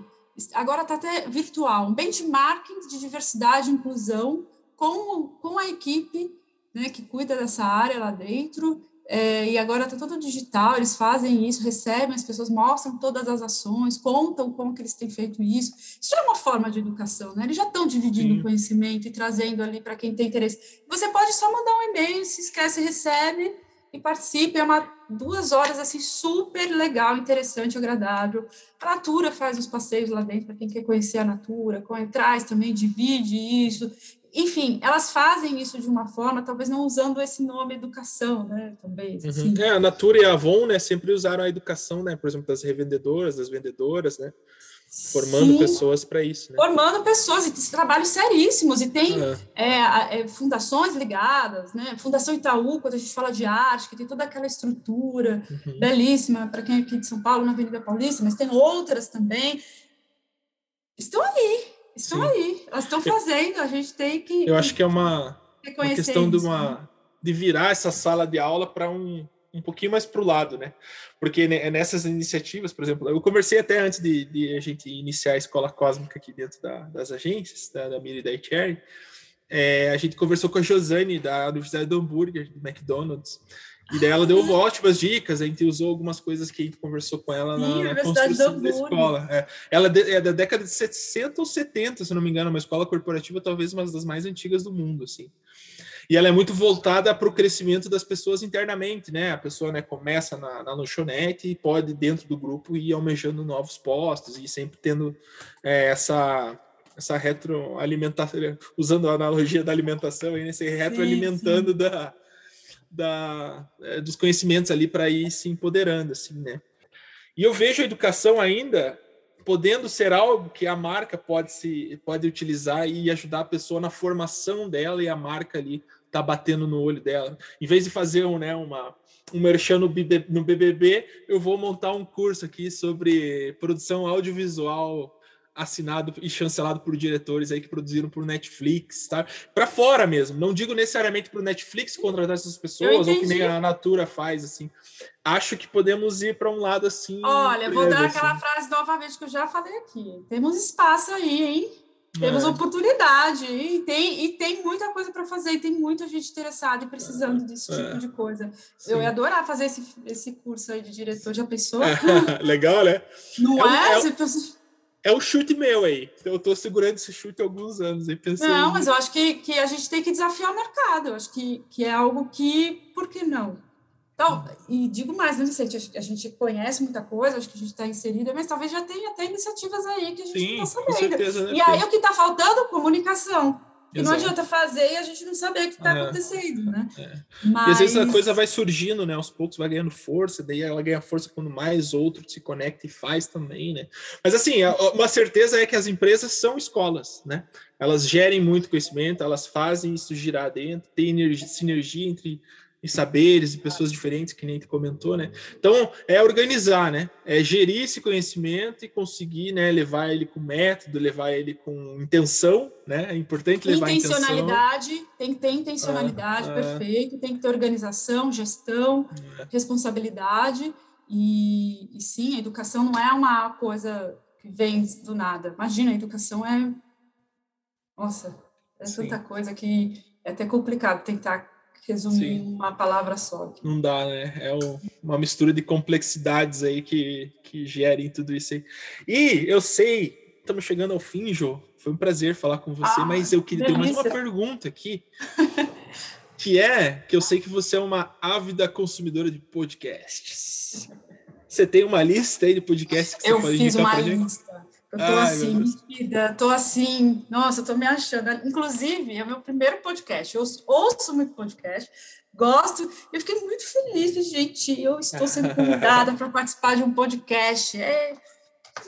agora está até virtual, um benchmarking de diversidade e inclusão com, com a equipe né, que cuida dessa área lá dentro, é, e agora está tudo digital, eles fazem isso, recebem, as pessoas mostram todas as ações, contam como que eles têm feito isso. Isso é uma forma de educação, né? Eles já estão dividindo o conhecimento e trazendo ali para quem tem interesse. Você pode só mandar um e-mail, se esquece, recebe e participe. É uma duas horas assim super legal, interessante, agradável. A Natura faz os passeios lá dentro para quem quer conhecer a Natura, traz também divide isso enfim, elas fazem isso de uma forma, talvez não usando esse nome educação, né? Talvez. Uhum. Assim. É, a Natura e a Avon, né, sempre usaram a educação, né? Por exemplo, das revendedoras, das vendedoras, né? Formando Sim, pessoas para isso, né? Formando pessoas, e trabalhos seríssimos, e tem uhum. é, é, fundações ligadas, né? Fundação Itaú, quando a gente fala de arte, que tem toda aquela estrutura uhum. belíssima para quem é aqui de São Paulo, na Avenida Paulista, mas tem outras também. Estão aí, Estão Sim. aí, elas estão fazendo, a gente tem que. Eu acho que é uma, uma questão isso, de uma de virar essa sala de aula para um, um pouquinho mais para o lado, né? Porque nessas iniciativas, por exemplo, eu conversei até antes de, de a gente iniciar a escola cósmica aqui dentro da, das agências, da, da Miri e da Cherry, é, a gente conversou com a Josane da Universidade do Hambúrguer, do McDonald's, e daí ela deu ótimas dicas, a gente usou algumas coisas que a gente conversou com ela Sim, na, na construção da escola. É. Ela é da década de 60 ou 70, se não me engano, uma escola corporativa talvez uma das mais antigas do mundo, assim. E ela é muito voltada para o crescimento das pessoas internamente, né? A pessoa né, começa na, na lanchonete e pode, dentro do grupo, ir almejando novos postos e sempre tendo é, essa essa retroalimentação, usando a analogia da alimentação, aí, né, se retroalimentando sim, sim. da, da, é, dos conhecimentos ali para ir se empoderando, assim, né? E eu vejo a educação ainda podendo ser algo que a marca pode se pode utilizar e ajudar a pessoa na formação dela e a marca ali tá batendo no olho dela. Em vez de fazer um, né, uma um merchan no BBB, eu vou montar um curso aqui sobre produção audiovisual assinado e chancelado por diretores aí que produziram por Netflix, tá? Para fora mesmo. Não digo necessariamente para o Netflix contratar essas pessoas ou que nem a Natura faz assim. Acho que podemos ir para um lado assim. Olha, vou dar assim. aquela frase novamente que eu já falei aqui. Temos espaço aí, hein? Temos é. oportunidade e tem, e tem muita coisa para fazer, e tem muita gente interessada e precisando desse é. tipo de coisa. Sim. Eu ia adorar fazer esse, esse curso aí de diretor, já pensou? Legal, né? Não é? é, é é o chute meu aí. Eu estou segurando esse chute há alguns anos. Aí pensei não, mas eu acho que, que a gente tem que desafiar o mercado. Eu acho que, que é algo que, por que não? Então, e digo mais, não sei, a gente conhece muita coisa, acho que a gente está inserida, mas talvez já tenha até iniciativas aí que a gente não está sabendo. Certeza, né? E aí o que está faltando? Comunicação. E não adianta fazer e a gente não saber o que está é, acontecendo, né? É. Mas... E às vezes a coisa vai surgindo, né? Aos poucos vai ganhando força, daí ela ganha força quando mais outro se conecta e faz também, né? Mas assim, uma certeza é que as empresas são escolas, né? Elas gerem muito conhecimento, elas fazem isso girar dentro, tem energia, sinergia entre e saberes e pessoas diferentes, que nem tu comentou, né? Então, é organizar, né? É gerir esse conhecimento e conseguir, né, levar ele com método, levar ele com intenção, né? É importante levar intencionalidade, intenção. tem que ter intencionalidade, ah, perfeito, tem que ter organização, gestão, é. responsabilidade e, e sim, a educação não é uma coisa que vem do nada. Imagina, a educação é nossa, é sim. tanta coisa que é até complicado tentar resumir Sim. uma palavra só. Não dá, né? É uma mistura de complexidades aí que, que gerem tudo isso aí. E eu sei, estamos chegando ao fim, Jô. Foi um prazer falar com você, ah, mas eu queria ter mais uma pergunta aqui. que é que eu sei que você é uma ávida consumidora de podcasts. Você tem uma lista aí de podcasts que eu você pode fiz uma lista. Eu tô Ai, assim, metida, tô assim, nossa, tô me achando. Inclusive, é o meu primeiro podcast. Eu ouço muito podcast, gosto. Eu fiquei muito feliz, gente. Eu estou sendo convidada para participar de um podcast. É,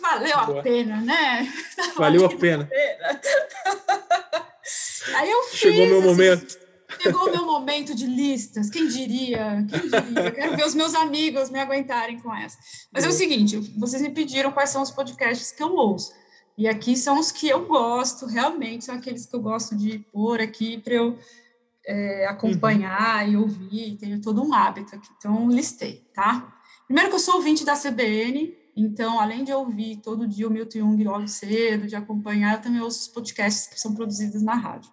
valeu Boa. a pena, né? Valeu a pena. pena. Aí eu fiz, Chegou meu assim, momento. Chegou o meu momento de listas, quem diria? Quem diria? Quero ver os meus amigos me aguentarem com essa. Mas é o seguinte, vocês me pediram quais são os podcasts que eu ouço. E aqui são os que eu gosto, realmente, são aqueles que eu gosto de pôr aqui para eu é, acompanhar uhum. e ouvir, tenho todo um hábito aqui. Então, listei, tá? Primeiro que eu sou ouvinte da CBN, então, além de ouvir todo dia o Milton Jung logo cedo, de acompanhar, eu também ouço os podcasts que são produzidos na rádio.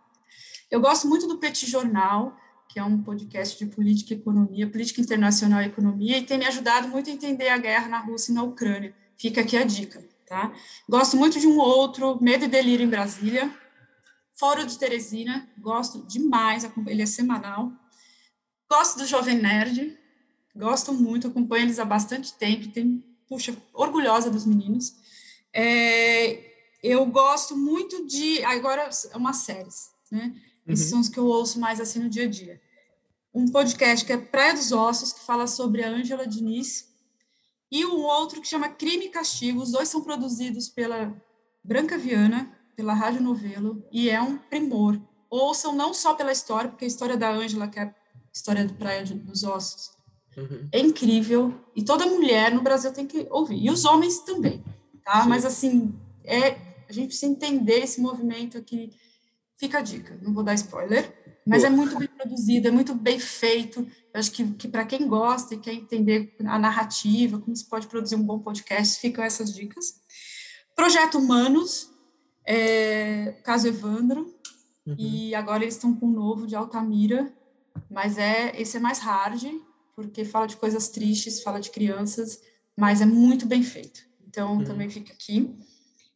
Eu gosto muito do Petit Jornal, que é um podcast de política e economia, política internacional e economia, e tem me ajudado muito a entender a guerra na Rússia e na Ucrânia. Fica aqui a dica, tá? Gosto muito de um outro, Medo e Delírio em Brasília, Fórum de Teresina, gosto demais, ele é semanal. Gosto do Jovem Nerd, gosto muito, acompanho eles há bastante tempo, tem, puxa, orgulhosa dos meninos. É, eu gosto muito de, agora, umas séries, né? Esses uhum. são os que eu ouço mais assim no dia a dia. Um podcast que é Praia dos Ossos, que fala sobre a Ângela Diniz, e um outro que chama Crime e Castigo. Os dois são produzidos pela Branca Viana, pela Rádio Novelo, e é um primor. Ouçam não só pela história, porque a história da Ângela, que é a história do Praia dos Ossos, uhum. é incrível, e toda mulher no Brasil tem que ouvir, e os homens também, tá? Sim. Mas, assim, é, a gente precisa entender esse movimento aqui Fica a dica, não vou dar spoiler, mas Boa. é muito bem produzido, é muito bem feito. Eu acho que, que para quem gosta e quer entender a narrativa, como se pode produzir um bom podcast, ficam essas dicas. Projeto Humanos, é, caso Evandro, uhum. e agora eles estão com um novo de Altamira, mas é esse é mais hard, porque fala de coisas tristes, fala de crianças, mas é muito bem feito. Então, uhum. também fica aqui.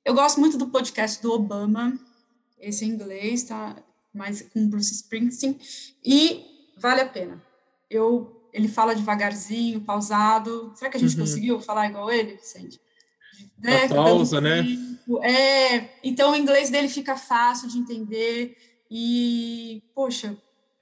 Eu gosto muito do podcast do Obama, esse em inglês, tá? Mas com Bruce Springsteen. E vale a pena. Eu, ele fala devagarzinho, pausado. Será que a gente uhum. conseguiu falar igual ele, Vicente? Né? pausa, né? É, então o inglês dele fica fácil de entender. E, poxa,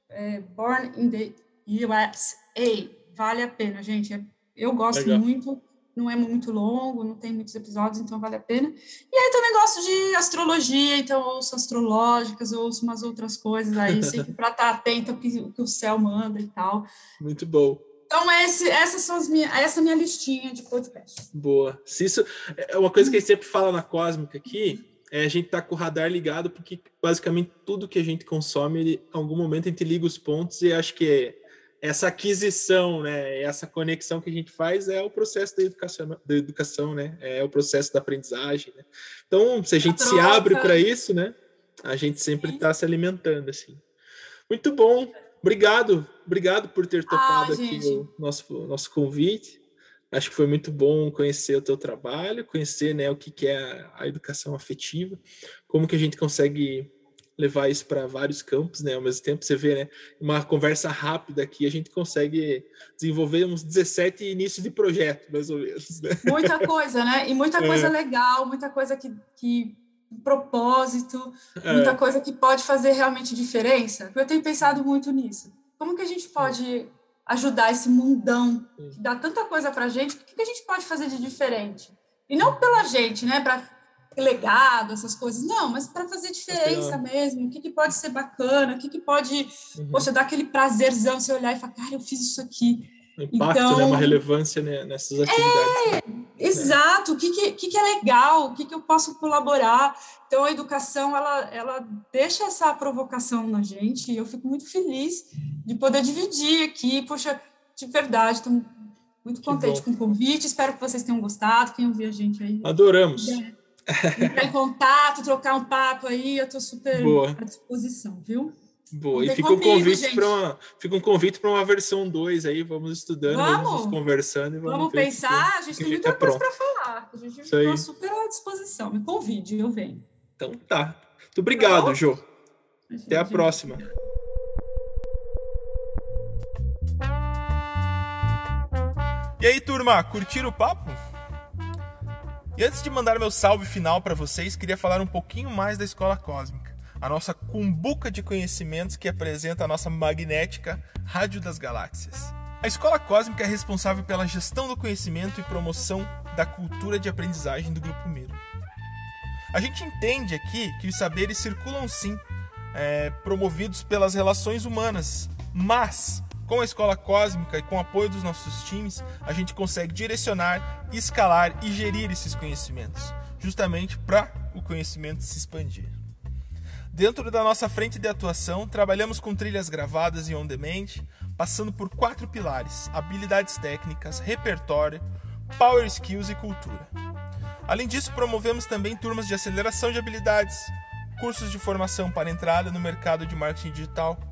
é, Born in the USA, vale a pena, gente. Eu gosto Legal. muito não é muito longo, não tem muitos episódios, então vale a pena. E aí também gosto de astrologia, então ouço astrológicas, ouço umas outras coisas aí, sempre para estar atento ao que, o céu manda e tal. Muito bom. Então, esse, essas são as minhas, essa é a minha listinha de podcast. Boa. Se isso é uma coisa que a gente sempre fala na Cósmica aqui, é a gente tá com o radar ligado, porque basicamente tudo que a gente consome, ele, em algum momento a gente liga os pontos e acho que é essa aquisição, né, essa conexão que a gente faz é o processo da educação, da educação, né, é o processo da aprendizagem. Né? Então, se a gente se abre para isso, né, a gente sempre está se alimentando assim. Muito bom, obrigado, obrigado por ter topado ah, aqui o nosso nosso convite. Acho que foi muito bom conhecer o teu trabalho, conhecer, né, o que que é a educação afetiva, como que a gente consegue levar isso para vários campos, né? Ao mesmo tempo, você vê, né? Uma conversa rápida aqui, a gente consegue desenvolver uns 17 inícios de projeto, mais ou menos. Né? Muita coisa, né? E muita coisa é. legal, muita coisa que, que propósito, é. muita coisa que pode fazer realmente diferença. Eu tenho pensado muito nisso. Como que a gente pode ajudar esse mundão que dá tanta coisa para gente? O que, que a gente pode fazer de diferente? E não pela gente, né? Pra, legado, essas coisas. Não, mas para fazer diferença mesmo, o que, que pode ser bacana, o que, que pode, uhum. poxa, dar aquele prazerzão você olhar e falar, cara, eu fiz isso aqui. Um impacto, então, né? uma relevância né? nessas atividades. É, né? exato, o que, que, que, que é legal, o que, que eu posso colaborar. Então, a educação, ela, ela deixa essa provocação na gente, e eu fico muito feliz de poder dividir aqui. Poxa, de verdade, estou muito contente com o convite, espero que vocês tenham gostado, quem ouviu a gente aí. Adoramos. É entrar em contato, trocar um papo aí, eu estou super Boa. à disposição, viu? Boa, e fica um convite para uma, fica um convite para uma versão 2 aí, vamos estudando, vamos, vamos conversando e vamos, vamos pensar, a gente tem muita coisa para falar. A gente está super à disposição. Me convide, eu venho. Então tá. Muito obrigado, tá Jô. Até a próxima. E aí, turma, curtiram o papo? E antes de mandar meu salve final para vocês, queria falar um pouquinho mais da Escola Cósmica a nossa cumbuca de conhecimentos que apresenta a nossa magnética Rádio das Galáxias. A escola cósmica é responsável pela gestão do conhecimento e promoção da cultura de aprendizagem do Grupo Miro. A gente entende aqui que os saberes circulam sim, é, promovidos pelas relações humanas, mas com a escola cósmica e com o apoio dos nossos times, a gente consegue direcionar, escalar e gerir esses conhecimentos, justamente para o conhecimento se expandir. Dentro da nossa frente de atuação, trabalhamos com trilhas gravadas e on-demand, passando por quatro pilares: habilidades técnicas, repertório, power skills e cultura. Além disso, promovemos também turmas de aceleração de habilidades, cursos de formação para entrada no mercado de marketing digital,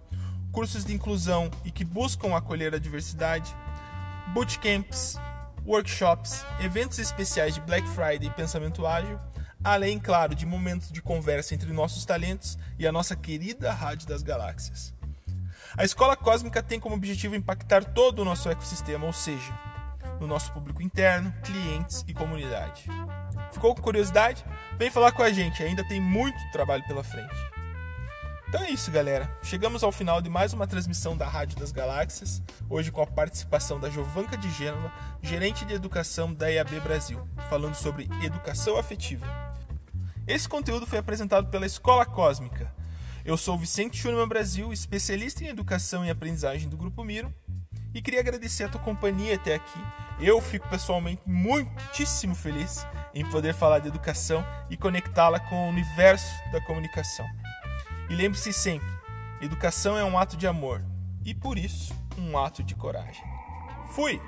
cursos de inclusão e que buscam acolher a diversidade, bootcamps, workshops, eventos especiais de Black Friday e pensamento ágil além, claro, de momentos de conversa entre nossos talentos e a nossa querida Rádio das Galáxias. A escola cósmica tem como objetivo impactar todo o nosso ecossistema, ou seja, no nosso público interno, clientes e comunidade. Ficou com curiosidade? Vem falar com a gente, ainda tem muito trabalho pela frente. Então é isso, galera. Chegamos ao final de mais uma transmissão da Rádio das Galáxias, hoje com a participação da Jovanca de Gênova, gerente de educação da EAB Brasil, falando sobre educação afetiva. Esse conteúdo foi apresentado pela Escola Cósmica. Eu sou Vicente Schurman Brasil, especialista em educação e aprendizagem do Grupo Miro, e queria agradecer a tua companhia até aqui. Eu fico pessoalmente muitíssimo feliz em poder falar de educação e conectá-la com o universo da comunicação. E lembre-se sempre: educação é um ato de amor e, por isso, um ato de coragem. Fui!